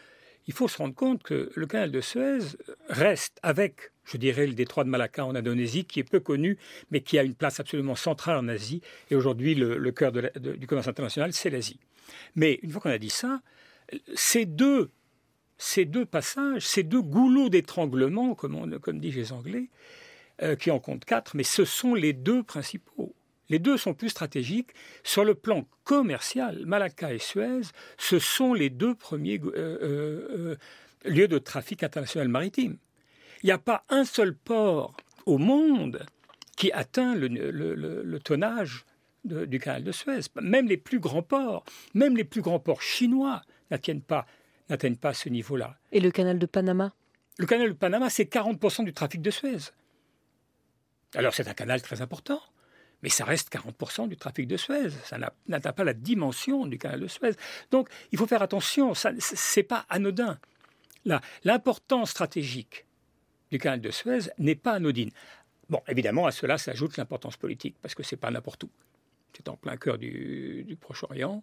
il faut se rendre compte que le canal de Suez reste avec, je dirais, le détroit de Malacca en Indonésie, qui est peu connu, mais qui a une place absolument centrale en Asie. Et aujourd'hui, le, cœur du commerce international, c'est l'Asie. Mais une fois qu'on a dit ça, ces deux, passages, ces deux goulots d'étranglement, comme, comme disent les Anglais, euh, qui en comptent quatre, mais ce sont les deux principaux. Les deux sont plus stratégiques. Sur le plan commercial, Malacca et Suez, ce sont les deux premiers euh, euh, euh, lieux de trafic international maritime. Il n'y a pas un seul port au monde qui atteint le, tonnage du canal de Suez. Même les plus grands ports, même les plus grands ports chinois n'atteignent pas, n'atteignent pas ce niveau-là. Et le canal de Panama? Le canal de Panama, c'est 40% du trafic de Suez. Alors c'est un canal très important mais ça reste 40% du trafic de Suez. Ça n'atteint pas la dimension du canal de Suez. Donc, il faut faire attention, ce n'est pas anodin. L'importance stratégique du canal de Suez n'est pas anodine. Bon, évidemment, à cela s'ajoute l'importance politique, parce que ce n'est pas n'importe où. C'est en plein cœur du, Proche-Orient.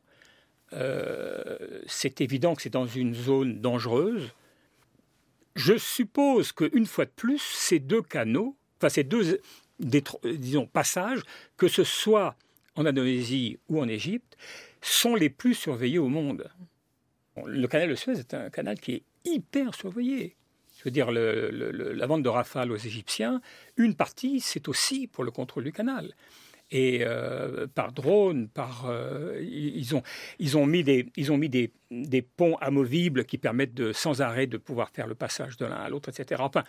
Euh, c'est évident que c'est dans une zone dangereuse. Je suppose qu'une fois de plus, ces deux canaux, enfin ces deux disons, passages, que ce soit en Indonésie ou en Égypte, sont les plus surveillés au monde. Le canal de Suez est un canal qui est hyper surveillé. Je veux dire, la vente de Rafale aux Égyptiens, une partie, c'est aussi pour le contrôle du canal et euh, par drone, par euh, ils ont ils ont mis des ils ont mis des, des, ponts amovibles qui permettent de sans arrêt de pouvoir faire le passage de l'un à l'autre, etc. Enfin,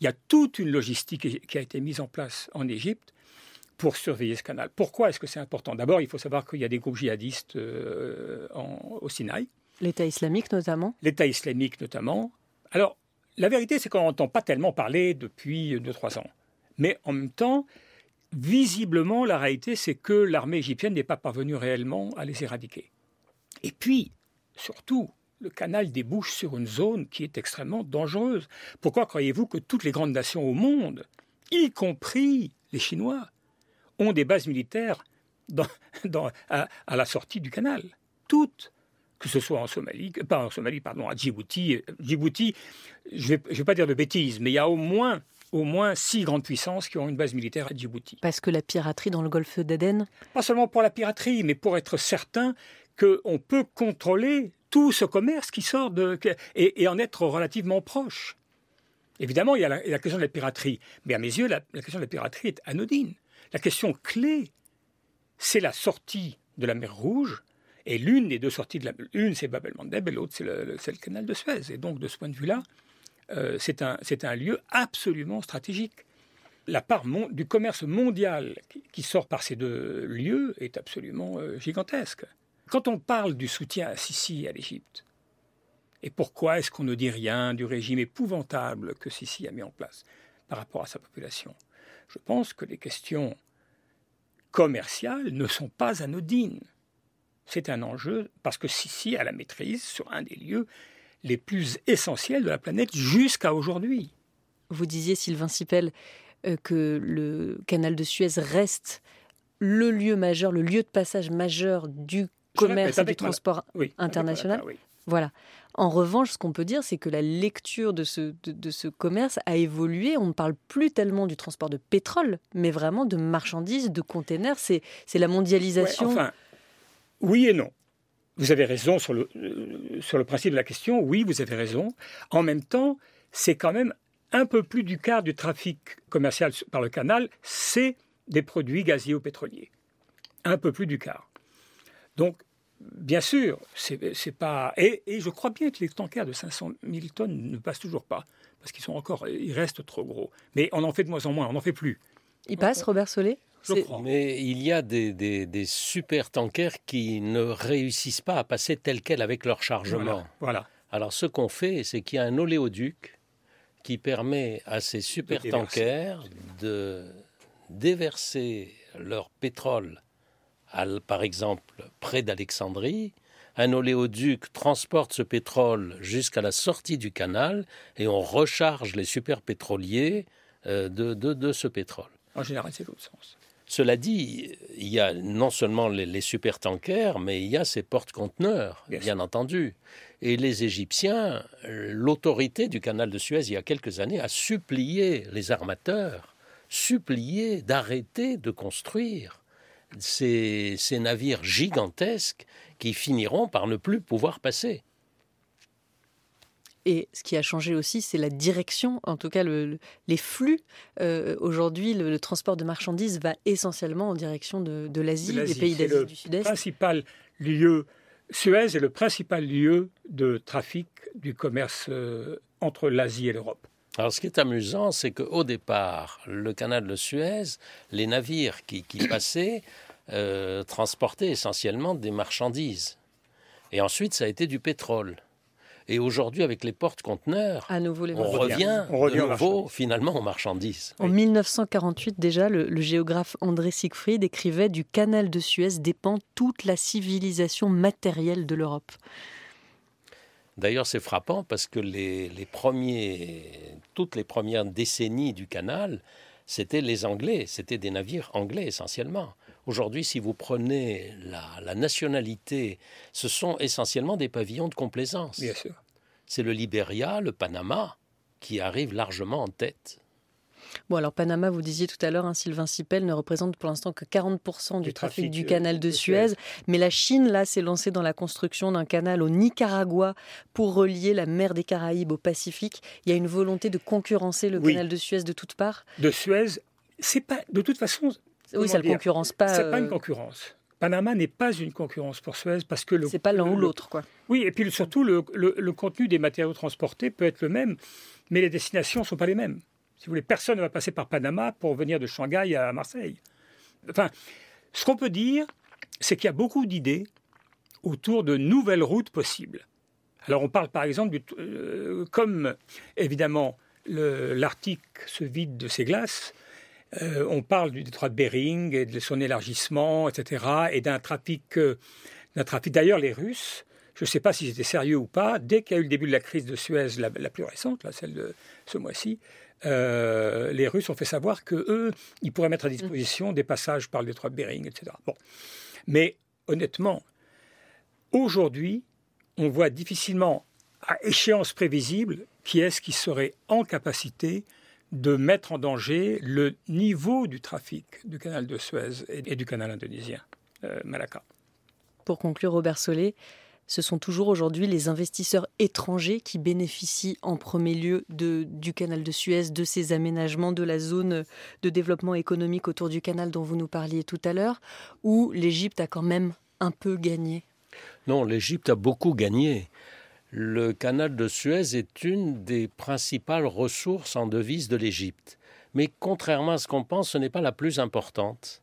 il y a toute une logistique qui a été mise en place en Égypte pour surveiller ce canal. Pourquoi est-ce que c'est important? D'abord, il faut savoir qu'il y a des groupes djihadistes euh, au Sinaï. L'État islamique notamment? L'État islamique notamment. Alors, la vérité, c'est qu'on n'entend pas tellement parler depuis 2-3 ans. Mais en même temps, visiblement, la réalité, c'est que l'armée égyptienne n'est pas parvenue réellement à les éradiquer. Et puis, surtout, le canal débouche sur une zone qui est extrêmement dangereuse. Pourquoi croyez-vous que toutes les grandes nations au monde, y compris les Chinois, ont des bases militaires à, la sortie du canal? Toutes que ce soit en Somalie, pas en Somalie, pardon, à Djibouti. Djibouti, je ne vais, pas dire de bêtises, mais il y a au moins au moins six grandes puissances qui ont une base militaire à Djibouti. Parce que la piraterie dans le golfe d'Aden Pas seulement pour la piraterie, mais pour être certain qu'on peut contrôler tout ce commerce qui sort de... et, en être relativement proche. Évidemment, il y a la, question de la piraterie, mais à mes yeux, la, question de la piraterie est anodine. La question clé, c'est la sortie de la mer Rouge, et l'une des deux sorties de la... Une, c'est Bab el-Mandeb, et l'autre, c'est le, le canal de Suez. Et donc, de ce point de vue-là, euh, c'est un, lieu absolument stratégique. La part du commerce mondial qui, sort par ces deux lieux est absolument euh, gigantesque. Quand on parle du soutien à Sisi à l'Égypte, et pourquoi est-ce qu'on ne dit rien du régime épouvantable que Sisi a mis en place par rapport à sa population? Je pense que les questions commerciales ne sont pas anodines. C'est un enjeu parce que Sisi a la maîtrise sur un des lieux les plus essentiels de la planète jusqu'à aujourd'hui. Vous disiez, Sylvain Sipel, euh, que le canal de Suez reste le lieu majeur, le lieu de passage majeur du commerce et du transport international. Voilà. En revanche, ce qu'on peut dire, c'est que la lecture de ce, de, ce commerce a évolué. On ne parle plus tellement du transport de pétrole, mais vraiment de marchandises, de containers. C'est la mondialisation. enfin, oui et non. Vous avez raison sur le, euh, sur le principe de la question, oui, vous avez raison. En même temps, c'est quand même un peu plus du quart du trafic commercial par le canal, c'est des produits gaziers ou pétroliers. Un peu plus du quart. Donc, bien sûr, c'est pas. Et, je crois bien que les tankers de 500 000 tonnes ne passent toujours pas, parce qu'ils sont encore. Ils restent trop gros. Mais on en fait de moins en moins, on n'en fait plus. Ils passent, Robert Solé? Mais il y a des, super tankers qui ne réussissent pas à passer tel quel avec leur chargement. Voilà. Alors ce qu'on fait, c'est qu'il y a un oléoduc qui permet à ces super tankers de déverser leur pétrole, par exemple près d'Alexandrie. Un oléoduc transporte ce pétrole jusqu'à la sortie du canal et on recharge les super pétroliers euh, de, de ce pétrole. En général, c'est l'autre sens. Cela dit, il y a non seulement les, super-tankers, mais il y a ces porte-conteneurs, bien, entendu. Et les Égyptiens, l'autorité du canal de Suez, il y a quelques années, a supplié les armateurs, supplié d'arrêter de construire ces navires gigantesques qui finiront par ne plus pouvoir passer. Et ce qui a changé aussi, c'est la direction, en tout cas les flux. Euh, aujourd'hui, le, transport de marchandises va essentiellement en direction de, l'Asie, des pays d'Asie du Sud-Est. principal lieu, Suez est le principal lieu de trafic du commerce euh, entre l'Asie et l'Europe. Alors, ce qui est amusant, c'est qu'au départ, le canal de Suez, les navires qui, passaient euh, transportaient essentiellement des marchandises. Et ensuite, ça a été du pétrole. Et aujourd'hui, avec les portes-conteneurs, on, revient, on revient de nouveau finalement aux marchandises. En 1948 déjà, le, géographe André Siegfried écrivait du canal de Suez dépend toute la civilisation matérielle de l'Europe. D'ailleurs, c'est frappant parce que les, premiers, toutes les premières décennies du canal, c'était les Anglais, c'était des navires anglais essentiellement. Aujourd'hui, si vous prenez la, nationalité, ce sont essentiellement des pavillons de complaisance. Bien sûr. C'est le Libéria, le Panama qui arrivent largement en tête. Bon, alors Panama, vous disiez tout à l'heure, hein, Sylvain Sipel ne représente pour l'instant que 40% du, trafic, du canal de, Suez. Mais la Chine, là, s'est lancée dans la construction d'un canal au Nicaragua pour relier la mer des Caraïbes au Pacifique. Il y a une volonté de concurrencer le canal de Suez de toutes parts? De Suez, c'est pas. De toute façon, oui, ça ne concurrence pas. C'est pas une euh, concurrence. Panama n'est pas une concurrence pour Suez parce que le. C'est pas l'un ou l'autre, quoi. Oui, et puis surtout, le, le, contenu des matériaux transportés peut être le même, mais les destinations ne sont pas les mêmes. Si vous voulez, personne ne va passer par Panama pour venir de Shanghai à Marseille. Enfin, ce qu'on peut dire, c'est qu'il y a beaucoup d'idées autour de nouvelles routes possibles. Alors, on parle par exemple, du, euh, comme évidemment l'Arctique se vide de ses glaces, euh, on parle du détroit de Bering et de son élargissement, etc., et d'un trafic, euh, d'un trafic. D'ailleurs, les Russes, je ne sais pas s'ils étaient sérieux ou pas, dès qu'il y a eu le début de la crise de Suez, la, plus récente, celle de ce mois-ci, euh, les Russes ont fait savoir que eux, ils pourraient mettre à disposition des passages par le détroit de Bering, etc. Bon, mais honnêtement, aujourd'hui, on voit difficilement à échéance prévisible qui est-ce qui serait en capacité de mettre en danger le niveau du trafic du canal de Suez et du canal indonésien, euh, Malacca. Pour conclure, Robert Solé, ce sont toujours aujourd'hui les investisseurs étrangers qui bénéficient en premier lieu de, du canal de Suez, de ces aménagements, de la zone de développement économique autour du canal dont vous nous parliez tout à l'heure, ou l'Égypte a quand même un peu gagné Non, l'Égypte a beaucoup gagné le canal de Suez est une des principales ressources en devises de l'Égypte. Mais contrairement à ce qu'on pense, ce n'est pas la plus importante.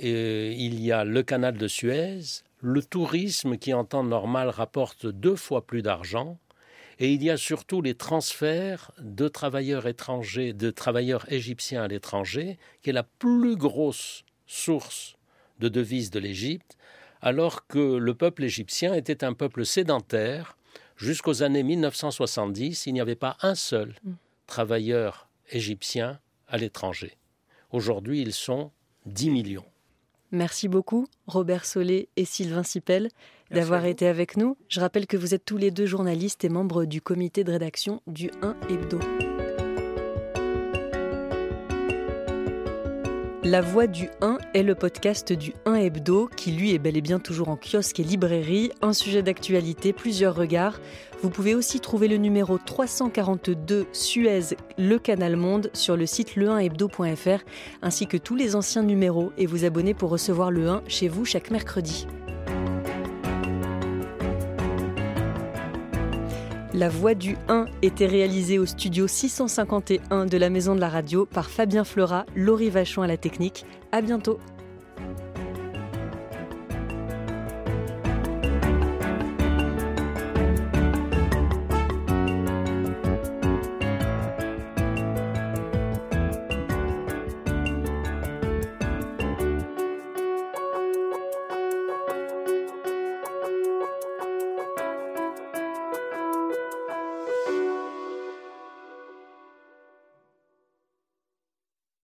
il y a le canal de Suez, le tourisme qui en temps normal rapporte deux fois plus d'argent, et il y a surtout les transferts de travailleurs étrangers, de travailleurs égyptiens à l'étranger, qui est la plus grosse source de devises de l'Égypte, alors que le peuple égyptien était un peuple sédentaire Jusqu'aux années 1970, il n'y avait pas un seul mm. travailleur égyptien à l'étranger. Aujourd'hui, ils sont 10 millions. Merci beaucoup, Robert Solé et Sylvain Sipel, d'avoir été avec nous. Je rappelle que vous êtes tous les deux journalistes et membres du comité de rédaction du 1 Hebdo. La Voix du 1 est le podcast du 1 Hebdo qui lui est bel et bien toujours en kiosque et librairie, un sujet d'actualité, plusieurs regards. Vous pouvez aussi trouver le numéro 342 Suez, le Canal Monde sur le site le1hebdo.fr ainsi que tous les anciens numéros et vous abonner pour recevoir le 1 chez vous chaque mercredi. La voix du 1 était réalisée au studio 651 de la Maison de la Radio par Fabien Flora, Laurie Vachon à la technique. À bientôt.